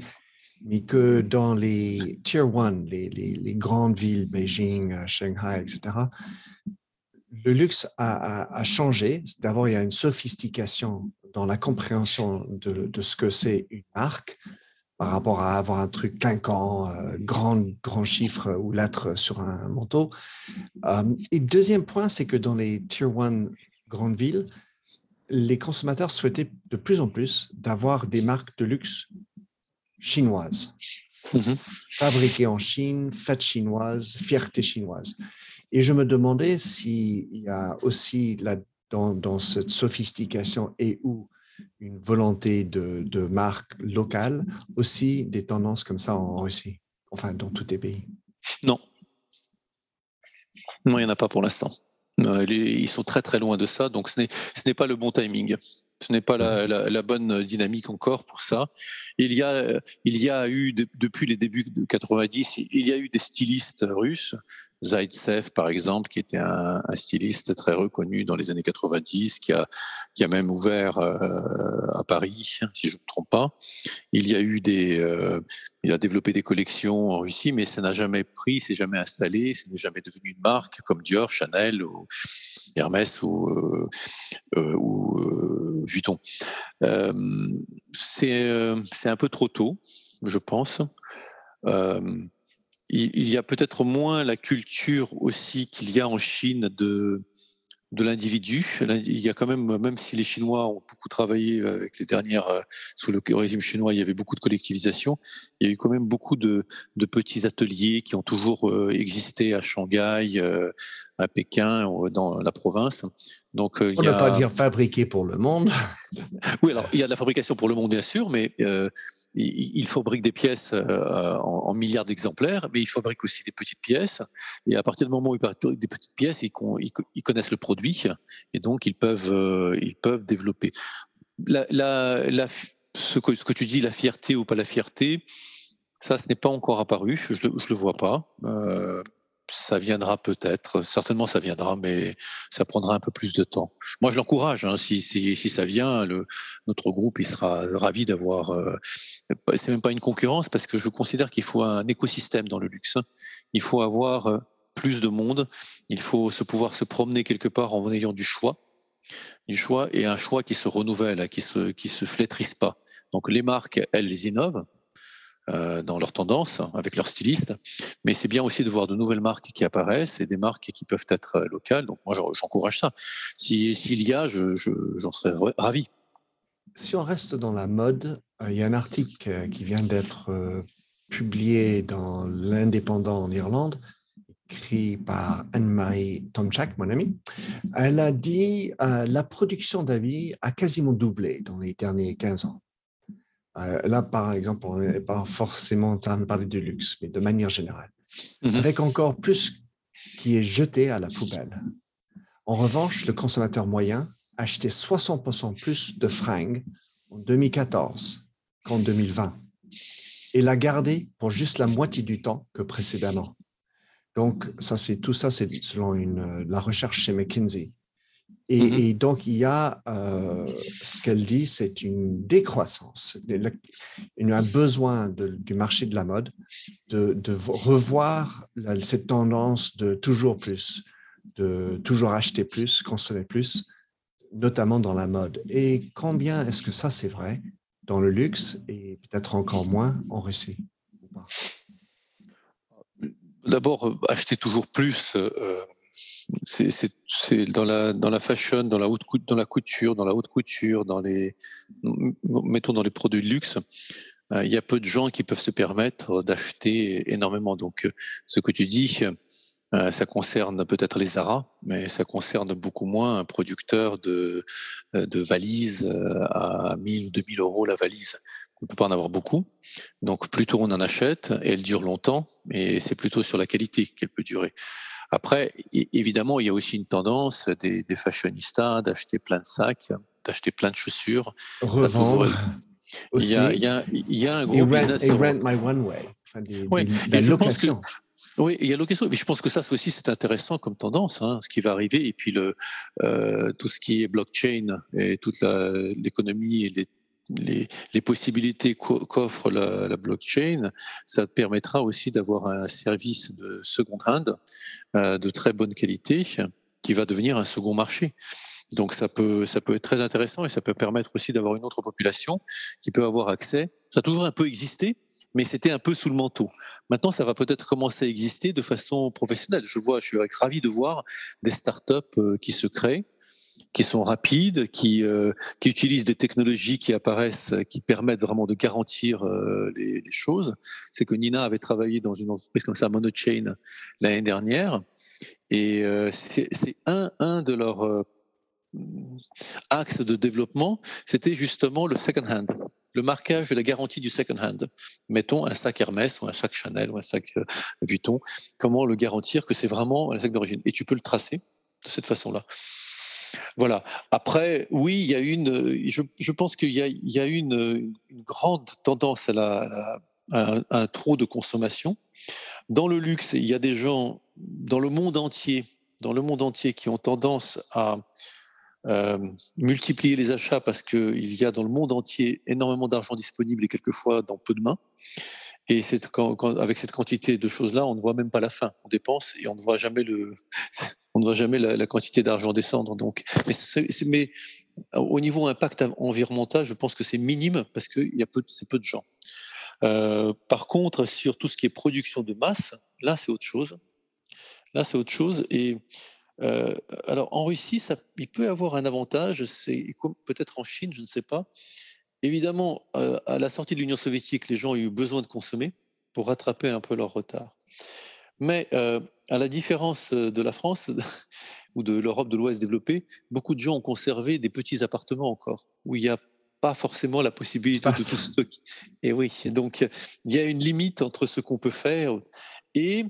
mais que dans les Tier 1, les, grandes villes, Beijing, euh, Shanghai, etc., le luxe a, changé. D'abord, il y a une sophistication dans la compréhension de ce que c'est une marque par rapport à avoir un truc clinquant, euh, grand, grand chiffre ou lettre sur un manteau. Euh, et deuxième point, c'est que dans les Tier 1 grandes villes, les consommateurs souhaitaient de plus en plus d'avoir des marques de luxe chinoise. Mhm. Fabriquée en Chine, fête chinoise, fierté chinoise. Et je me demandais s'il y a aussi là, dans, cette sophistication et ou une volonté de, de marque locale, aussi des tendances comme ça en Russie, enfin dans tous les pays? Non. Non, il n'y en a pas pour l'instant. Ils sont très très loin de ça, donc ce n'est pas le bon timing. Ce n'est pas la, bonne dynamique encore pour ça. Il y a, il y a eu, depuis les débuts de 90, il y a eu des stylistes russes Zaitsev, par exemple, qui était un, styliste très reconnu dans les années 90, qui a, qui a même ouvert euh, à Paris, si je ne me trompe pas. Il y a eu des, euh, il a développé des collections en Russie, mais ça n'a jamais pris, c'est jamais installé, ce n'est jamais devenu une marque comme Dior, Chanel ou Hermès ou, euh, ou Vuitton. c'est un peu trop tôt, je pense il, y a peut-être moins la culture aussi qu'il y a en Chine de, de l'individu. Il y a quand même, même si les Chinois ont beaucoup travaillé avec les dernières, euh, sous le régime chinois, il y avait beaucoup de collectivisation. Il y a eu quand même beaucoup de, de petits ateliers qui ont toujours euh, existé à Shanghai, euh, à Pékin, dans la province. Donc, On ne a... pas dire fabriqué pour le monde. Oui, alors il y a de la fabrication pour le monde, bien sûr, mais il, fabrique des pièces euh, en, milliards d'exemplaires, mais il fabrique aussi des petites pièces. Et à partir du moment où il fabrique des petites pièces, ils, connaissent le produit et donc ils peuvent, euh, ils peuvent développer. La, ce, que, ce, que, tu dis, la fierté ou pas la fierté, Ça, ce n'est pas encore apparu, je ne le, vois pas. Euh, ça viendra peut-être, certainement ça viendra, mais ça prendra un peu plus de temps. Moi, je l'encourage. Hein, si, si, si, ça vient, notre groupe sera ravi d'avoir. Euh, c'est même pas une concurrence parce que je considère qu'il faut un écosystème dans le luxe. Il faut avoir euh, plus de monde. Il faut se pouvoir se promener quelque part en ayant du choix, du choix et un choix qui se renouvelle, qui se qui se flétrisse pas. Donc les marques, elles innovent dans leur tendance avec leurs stylistes, mais c'est bien aussi de voir de nouvelles marques qui apparaissent et des marques qui peuvent être euh, locales. Donc moi, j'encourage ça. S'il y a, j'en je, serais ravi. Si on reste dans la mode, euh, il y a un article qui vient d'être publié dans l'Indépendant en Irlande, écrit par Anne-Marie Tomchak, mon amie. Elle a dit la production d'avis a quasiment doublé dans les derniers 15 ans. Euh, là, par exemple, on n'est pas forcément en train de parler du luxe, mais de manière générale. Mhm. Avec encore plus qui est jeté à la poubelle. En revanche, le consommateur moyen achetait 60% plus de fringues en 2014 qu'en 2020 et l'a gardé pour juste la moitié du temps que précédemment. Donc, ça, c'est tout ça, c'est selon une, la recherche chez McKinsey. Mmh et, donc, il y a euh, ce qu'elle dit, c'est une décroissance. Il y a un besoin du marché de la mode de, revoir cette tendance de toujours plus, de toujours acheter plus, consommer plus, notamment dans la mode. Et combien est-ce que ça, c'est vrai dans le luxe et peut-être encore moins en Russie D'abord, acheter toujours plus. Euh, c'est dans la dans la fashion, dans la haute dans la couture, dans la haute couture, dans les mettons dans les produits de luxe. Euh, il y a peu de gens qui peuvent se permettre d'acheter énormément. Donc, euh, ce que tu dis, euh, ça concerne peut-être les Zara, mais ça concerne beaucoup moins un producteur de, de valises à 1000 ou 2000 euros la valise. On ne peut pas en avoir beaucoup. Donc, plutôt on en achète et elle dure longtemps, et c'est plutôt sur la qualité qu'elle peut durer. Après, évidemment, il y a aussi une tendance des, fashionistas d'acheter plein de sacs, d'acheter plein de chaussures. Revendre. Il y, a, il, y a, il y, a, un gros business. Et rent my one way. Enfin, des, oui, oui, il y a l'occasion. Mais je pense que ça aussi, c'est intéressant comme tendance, hein, ce qui va arriver. Et puis, le, euh, tout ce qui est blockchain et toute l'économie et les les, les possibilités qu'offre la, la, blockchain, ça te permettra aussi d'avoir un service de second hand euh, de très bonne qualité qui va devenir un second marché. Donc ça peut, ça peut être très intéressant et ça peut permettre aussi d'avoir une autre population qui peut avoir accès. Ça a toujours un peu existé, mais c'était un peu sous le manteau. Maintenant, ça va peut-être commencer à exister de façon professionnelle. Je vois, je suis ravi de voir des startups euh, qui se créent qui sont rapides, qui, euh, qui utilisent des technologies qui apparaissent, qui permettent vraiment de garantir euh, les, choses. C'est que Nina avait travaillé dans une entreprise comme ça, Monochain, l'année dernière, et euh, c'est un, un de leurs axes de développement, c'était justement le second hand, le marquage de la garantie du second hand. Mettons un sac Hermès ou un sac Chanel ou un sac Vuitton, comment le garantir que c'est vraiment un sac d'origine? Et tu peux le tracer de cette façon-là. Voilà. Après, oui, il y a une. Je, pense qu'il y a, une, grande tendance à, un trop de consommation. Dans le luxe, il y a des gens dans le monde entier, dans le monde entier, qui ont tendance à euh, multiplier les achats parce qu'il y a dans le monde entier énormément d'argent disponible et quelquefois dans peu de mains. Et avec cette quantité de choses-là, on ne voit même pas la fin. On dépense et on ne voit jamais le, on ne voit jamais la, quantité d'argent descendre. Donc, mais, au niveau impact environnemental, je pense que c'est minime parce y peu, c'est peu de gens. Euh, par contre, sur tout ce qui est production de masse, là, c'est autre chose. Là, c'est autre chose. Et euh, alors, en Russie, ça, il peut avoir un avantage. C'est peut-être en Chine, je ne sais pas Évidemment, euh, à la sortie de l'Union soviétique, les gens ont eu besoin de consommer pour rattraper un peu leur retard. Mais euh, à la différence de la France ou de l'Europe de l'Ouest développée, beaucoup de gens ont conservé des petits appartements encore, où il n'y a pas forcément la possibilité de tout stocker. Et oui, donc il y a une limite entre ce qu'on peut faire. Et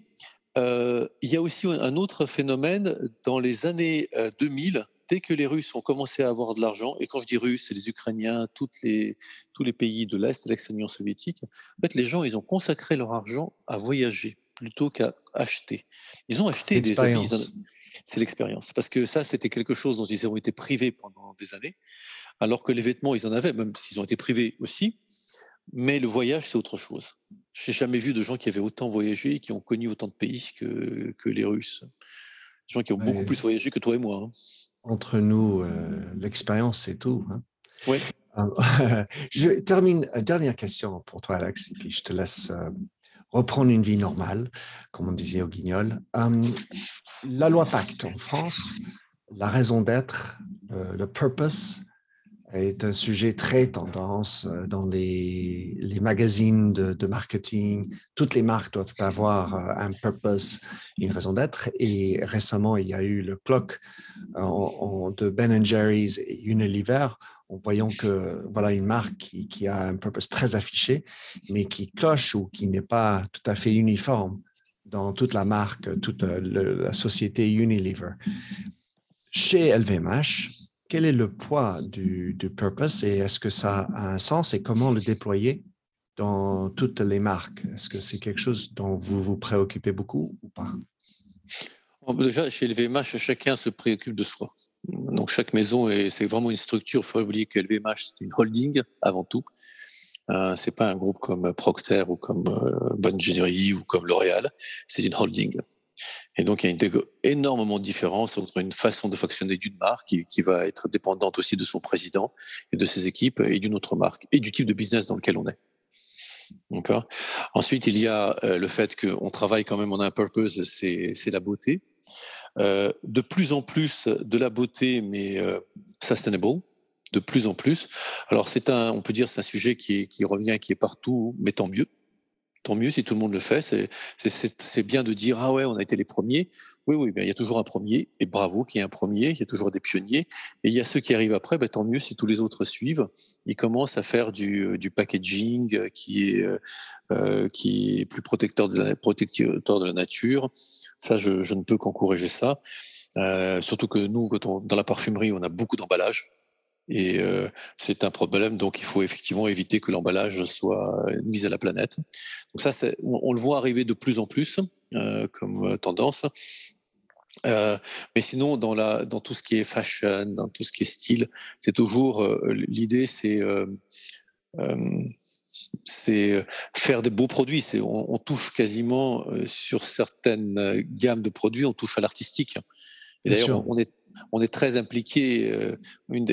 euh, il y a aussi un autre phénomène. Dans les années 2000, dès que les Russes ont commencé à avoir de l'argent, et quand je dis Russes, c'est les Ukrainiens, toutes les, tous les pays de l'Est, de l'ex-Union soviétique, en fait, les gens, ils ont consacré leur argent à voyager plutôt qu'à acheter. Ils ont acheté des habits. C'est l'expérience. Parce que ça, c'était quelque chose dont ils ont été privés pendant des années, alors que les vêtements, ils en avaient, même s'ils ont été privés aussi. Mais le voyage, c'est autre chose. Je n'ai jamais vu de gens qui avaient autant voyagé et qui ont connu autant de pays que, que les Russes. Des gens qui ont beaucoup plus voyagé que toi et moi. Hein. Entre nous, euh, l'expérience, c'est tout. Hein. Oui. je termine. Euh, dernière question pour toi, Alex, et puis je te laisse euh, reprendre une vie normale, comme on disait au Guignol. la loi Pacte en France, la raison d'être, le purpose, est un sujet très tendance euh, dans les, les magazines de, marketing. Toutes les marques doivent avoir euh, un purpose, une raison d'être. Et récemment, il y a eu le clock euh, de Ben Jerry's et Unilever en voyant que voilà une marque qui, a un purpose très affiché, mais qui cloche ou qui n'est pas tout à fait uniforme dans toute la marque, toute la société Unilever. Chez LVMH, quel est le poids du, purpose et est-ce que ça a un sens et comment le déployer dans toutes les marques? Est-ce que c'est quelque chose dont vous vous préoccupez beaucoup ou pas? Déjà, chez LVMH, chacun se préoccupe de soi. Donc, chaque maison, c'est vraiment une structure. Il faut oublier que LVMH, c'est une holding avant tout. Euh, c'est pas un groupe comme Procter ou comme euh, Bonne ou comme L'Oréal. C'est une holding. Et donc, il y a une énormément de différence entre une façon de fonctionner d'une marque qui, va être dépendante aussi de son président et de ses équipes et d'une autre marque et du type de business dans lequel on est. Ensuite, il y a euh, le fait qu'on travaille quand même, on a un purpose, c'est la beauté. Euh, de plus en plus de la beauté, mais euh, sustainable, de plus en plus. Alors, c'est un, on peut dire, c'est un sujet qui, qui revient, qui est partout, mais tant mieux tant mieux si tout le monde le fait. C'est bien de dire ah ouais, on a été les premiers. Oui, oui, ben, il y a toujours un premier et bravo qu'il y ait un premier. Il y a toujours des pionniers et il y a ceux qui arrivent après. Ben, tant mieux si tous les autres suivent. Ils commencent à faire du, euh, du packaging qui est euh, euh, qui est plus protecteur de la protecteur de la nature. Ça, je, je ne peux qu'encourager ça. Euh, surtout que nous, quand on, dans la parfumerie, on a beaucoup d'emballages. Et euh, c'est un problème, donc il faut effectivement éviter que l'emballage soit nuise à la planète. Donc ça, on, on, le voit arriver de plus en plus euh, comme euh, tendance. Euh, mais sinon, dans, la, dans tout ce qui est fashion, dans tout ce qui est style, c'est toujours euh, l'idée, c'est euh, c'est faire des beaux produits. C'est on, on, touche quasiment sur certaines gammes de produits, on touche à l'artistique. Et d'ailleurs, on est on est très impliqué. Euh,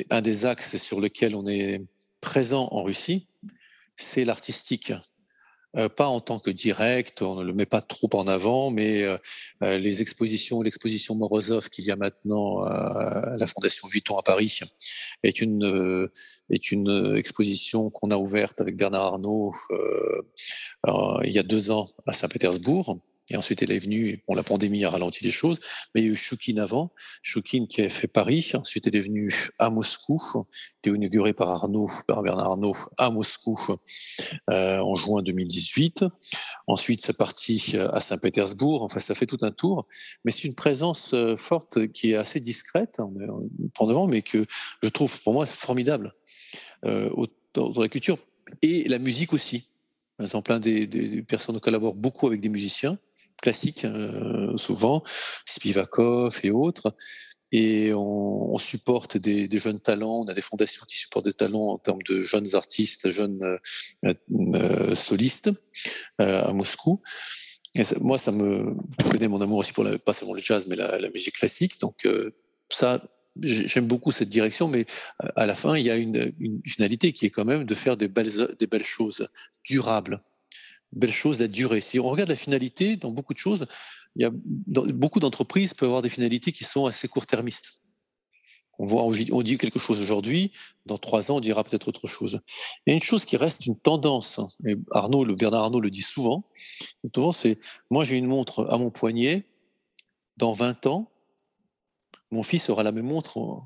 un des axes sur lequel on est présent en Russie, c'est l'artistique. Euh, pas en tant que direct, on ne le met pas trop en avant, mais euh, les expositions, l'exposition Morozov qu'il y a maintenant à la Fondation Vuitton à Paris est une est une exposition qu'on a ouverte avec Bernard Arnault il y a deux ans à Saint-Pétersbourg et ensuite, elle est venue, bon, la pandémie a ralenti les choses, mais il y a eu Choukine avant, Choukine qui a fait Paris, ensuite elle est venue à Moscou, était inaugurée par Arnaud, par Bernard Arnault à Moscou euh, en juin 2018. Ensuite, c'est parti à Saint-Pétersbourg, enfin ça fait tout un tour, mais c'est une présence euh, forte qui est assez discrète, hein, pendant, mais que je trouve pour moi formidable euh, dans la culture et la musique aussi. Par exemple, des, personnes collaborent beaucoup avec des musiciens classiques, euh, souvent, Spivakov et autres. Et on, supporte des, jeunes talents, on a des fondations qui supportent des talents en termes de jeunes artistes, jeunes euh, euh, solistes euh, à Moscou. Et moi, ça me connaît mon amour aussi pour la, pas seulement le jazz, mais la, musique classique. Donc ça, j'aime beaucoup cette direction, mais à la fin, il y a une, une, finalité qui est quand même de faire des belles, des belles choses durables belle chose, la durée. Si on regarde la finalité, dans beaucoup de choses, il y a, beaucoup d'entreprises peuvent avoir des finalités qui sont assez court-termistes. On voit, on dit quelque chose aujourd'hui, dans trois ans, on dira peut-être autre chose. Il y a une chose qui reste une tendance. Et Arnaud, Bernard Arnault le dit souvent. Souvent, c'est moi j'ai une montre à mon poignet. Dans 20 ans, mon fils aura la même montre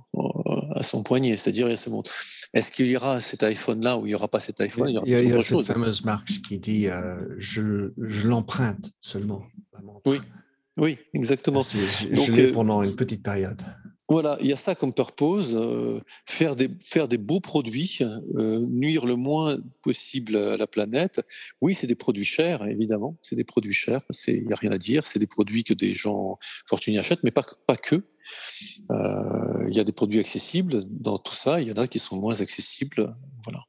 à son poignet, c'est-à-dire il ces montres. Est-ce qu'il y aura cet iPhone-là ou il n'y aura pas cet iPhone? Il y, a, il y a, il y a cette fameuse marque qui dit euh, je, je l'emprunte seulement, la montre. Oui, oui exactement. Je, je l'ai euh, pendant une petite période. Voilà, il y a ça comme purpose, euh, faire, des, faire des beaux produits, euh, nuire le moins possible à la planète. Oui, c'est des produits chers, évidemment, c'est des produits chers, il n'y a rien à dire, c'est des produits que des gens fortunés achètent, mais pas, pas que. Euh, il y a des produits accessibles dans tout ça, il y en a qui sont moins accessibles. Voilà.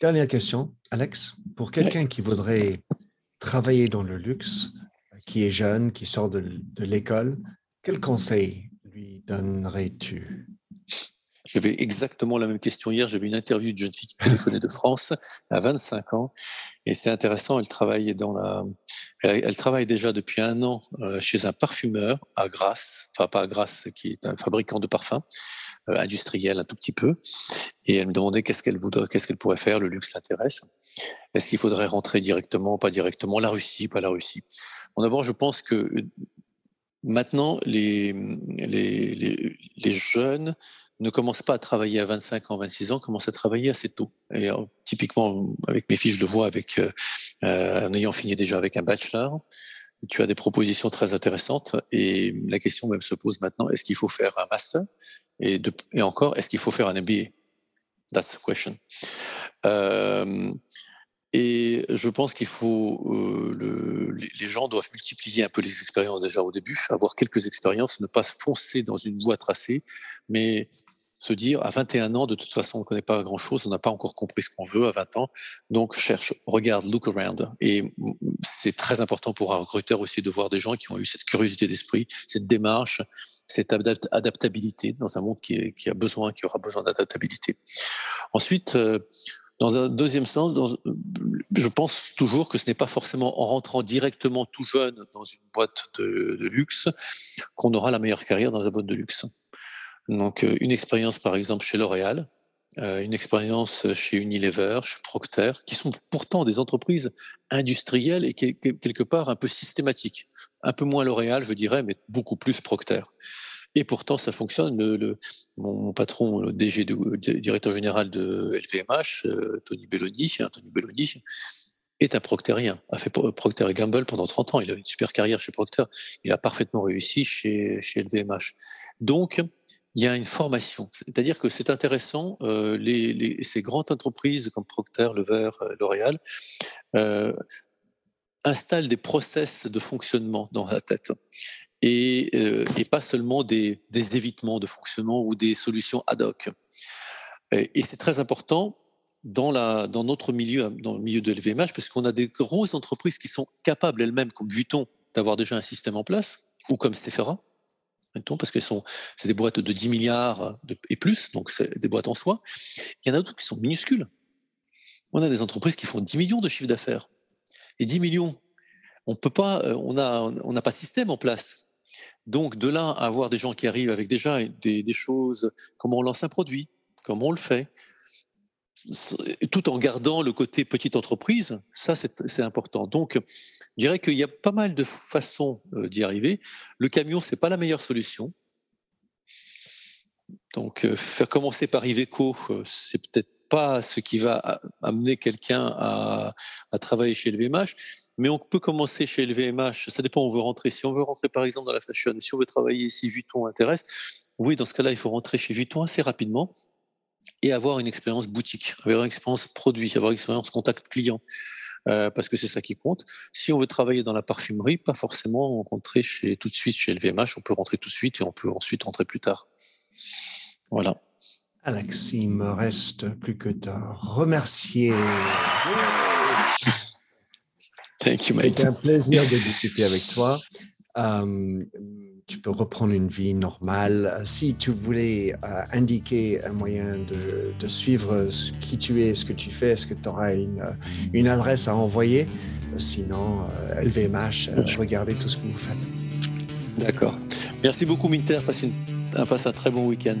Dernière question, Alex. Pour quelqu'un qui voudrait travailler dans le luxe, qui est jeune, qui sort de, de l'école, quel conseil lui donnerais-tu? J'avais exactement la même question hier. J'avais une interview de jeune fille qui téléphonait de France à 25 ans. Et c'est intéressant, elle travaille, dans la... elle, travaille déjà depuis un an euh, chez un parfumeur à Grasse, enfin pas à Grasse, qui est un fabricant de parfums euh, industriel un tout petit peu. Et elle me demandait qu'est-ce qu'elle voudrait, qu'est-ce qu'elle pourrait faire. Le luxe l'intéresse. Est-ce qu'il faudrait rentrer directement, pas directement? La Russie, pas la Russie. Bon, d'abord, je pense que Maintenant, les, les, les, jeunes ne commencent pas à travailler à 25 ans, 26 ans, commencent à travailler assez tôt. Et euh, typiquement, avec mes filles, je le vois avec, euh, euh, en ayant fini déjà avec un bachelor. Tu as des propositions très intéressantes et la question même se pose maintenant, est-ce qu'il faut faire un master? Et, et encore, est-ce qu'il faut faire un MBA That's the question. Et je pense qu'il faut, euh, le, les gens doivent multiplier un peu les expériences déjà au début, avoir quelques expériences, ne pas foncer dans une voie tracée, mais se dire à 21 ans, de toute façon, on ne connaît pas grand-chose, on n'a pas encore compris ce qu'on veut à 20 ans, donc cherche, regarde, look around. Et c'est très important pour un recruteur aussi de voir des gens qui ont eu cette curiosité d'esprit, cette démarche, cette adaptabilité dans un monde qui, qui a besoin, qui aura besoin d'adaptabilité. Ensuite, euh, dans un deuxième sens, je pense toujours que ce n'est pas forcément en rentrant directement tout jeune dans une boîte de, de luxe qu'on aura la meilleure carrière dans la boîte de luxe. Donc, euh, une expérience, par exemple, chez L'Oréal, euh, une expérience chez Unilever, chez Procter, qui sont pourtant des entreprises industrielles et quelque part un peu systématiques. Un peu moins L'Oréal, je dirais, mais beaucoup plus Procter. Et pourtant, ça fonctionne. Mon, patron, le DG, directeur général de LVMH, euh, Tony Belloni, Tony Belloni, est un proctérien, a fait Procter Gamble pendant 30 ans. Il a une super carrière chez Procter. Il a parfaitement réussi chez, chez LVMH. Donc, il y a une formation. C'est-à-dire que c'est intéressant, euh, ces grandes entreprises comme Procter, Lever, euh, L'Oréal euh, installent des process de fonctionnement dans la tête et, euh, et pas seulement des, évitements de fonctionnement ou des solutions ad hoc. Et, c'est très important dans, notre milieu, dans le milieu de l'VMH, parce qu'on a des grosses entreprises qui sont capables elles-mêmes, comme Vuitton, d'avoir déjà un système en place, ou comme Sephora, parce que c'est des boîtes de 10 milliards et plus, donc c'est des boîtes en soi. Il y en a d'autres qui sont minuscules. On a des entreprises qui font 10 millions de chiffre d'affaires. Et 10 millions, on peut euh, on n'a on n'a pas de système en place. Donc, de là à avoir des gens qui arrivent avec déjà des, choses, comment on lance un produit, comment on le fait, tout en gardant le côté petite entreprise, ça c'est important. Donc, je dirais qu'il y a pas mal de façons euh, d'y arriver. Le camion, c'est pas la meilleure solution. Donc, euh, faire commencer par Iveco, euh, c'est peut-être pas ce qui va amener quelqu'un à, travailler chez le VMH, mais on peut commencer chez le VMH. Ça dépend où on veut rentrer. Si on veut rentrer par exemple dans la fashion, si on veut travailler, si Vuitton intéresse, oui, dans ce cas-là, il faut rentrer chez Vuitton assez rapidement et avoir une expérience boutique, avoir une expérience produit, avoir une expérience contact client. Euh, parce que c'est ça qui compte. Si on veut travailler dans la parfumerie, pas forcément rentrer tout de suite chez le VMH, on peut rentrer tout de suite et on peut ensuite rentrer plus tard. Voilà. Alex, il me reste plus que de remercier. Thank you, C'était un plaisir de discuter avec toi. Euh, tu peux reprendre une vie normale. Si tu voulais euh, indiquer un moyen de, de, suivre qui tu es, ce que tu fais, est-ce que tu auras une, une, adresse à envoyer? Sinon, LVMH, euh, regardez tout ce que vous faites. D'accord. Merci beaucoup, Minter. Passe, une, passe un très bon week-end.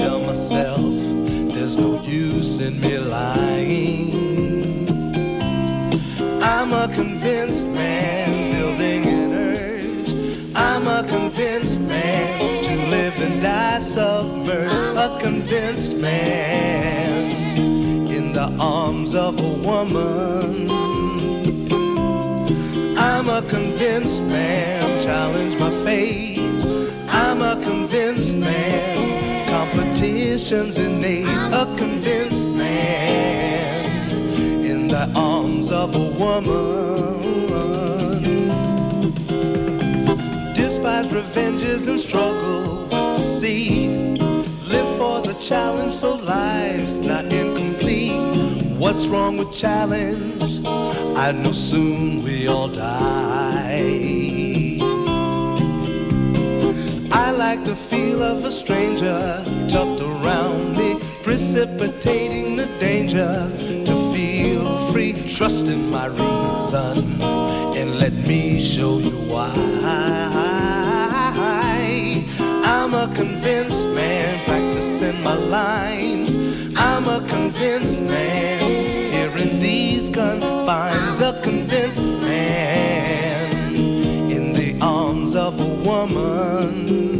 Tell myself there's no use in me lying. I'm a convinced man building an urge. I'm a convinced man to live and die submerged. A convinced man in the arms of a woman. I'm a convinced man, challenge my fate. I'm a convinced man, competition's innate. A convinced man in the arms of a woman. Despise revenges and struggle with deceit. Live for the challenge so life's not incomplete. What's wrong with challenge? I know soon we all die. Like the feel of a stranger tucked around me, precipitating the danger to feel free. Trust in my reason and let me show you why. I'm a convinced man practicing my lines. I'm a convinced man here in these confines. A convinced man in the arms of a woman.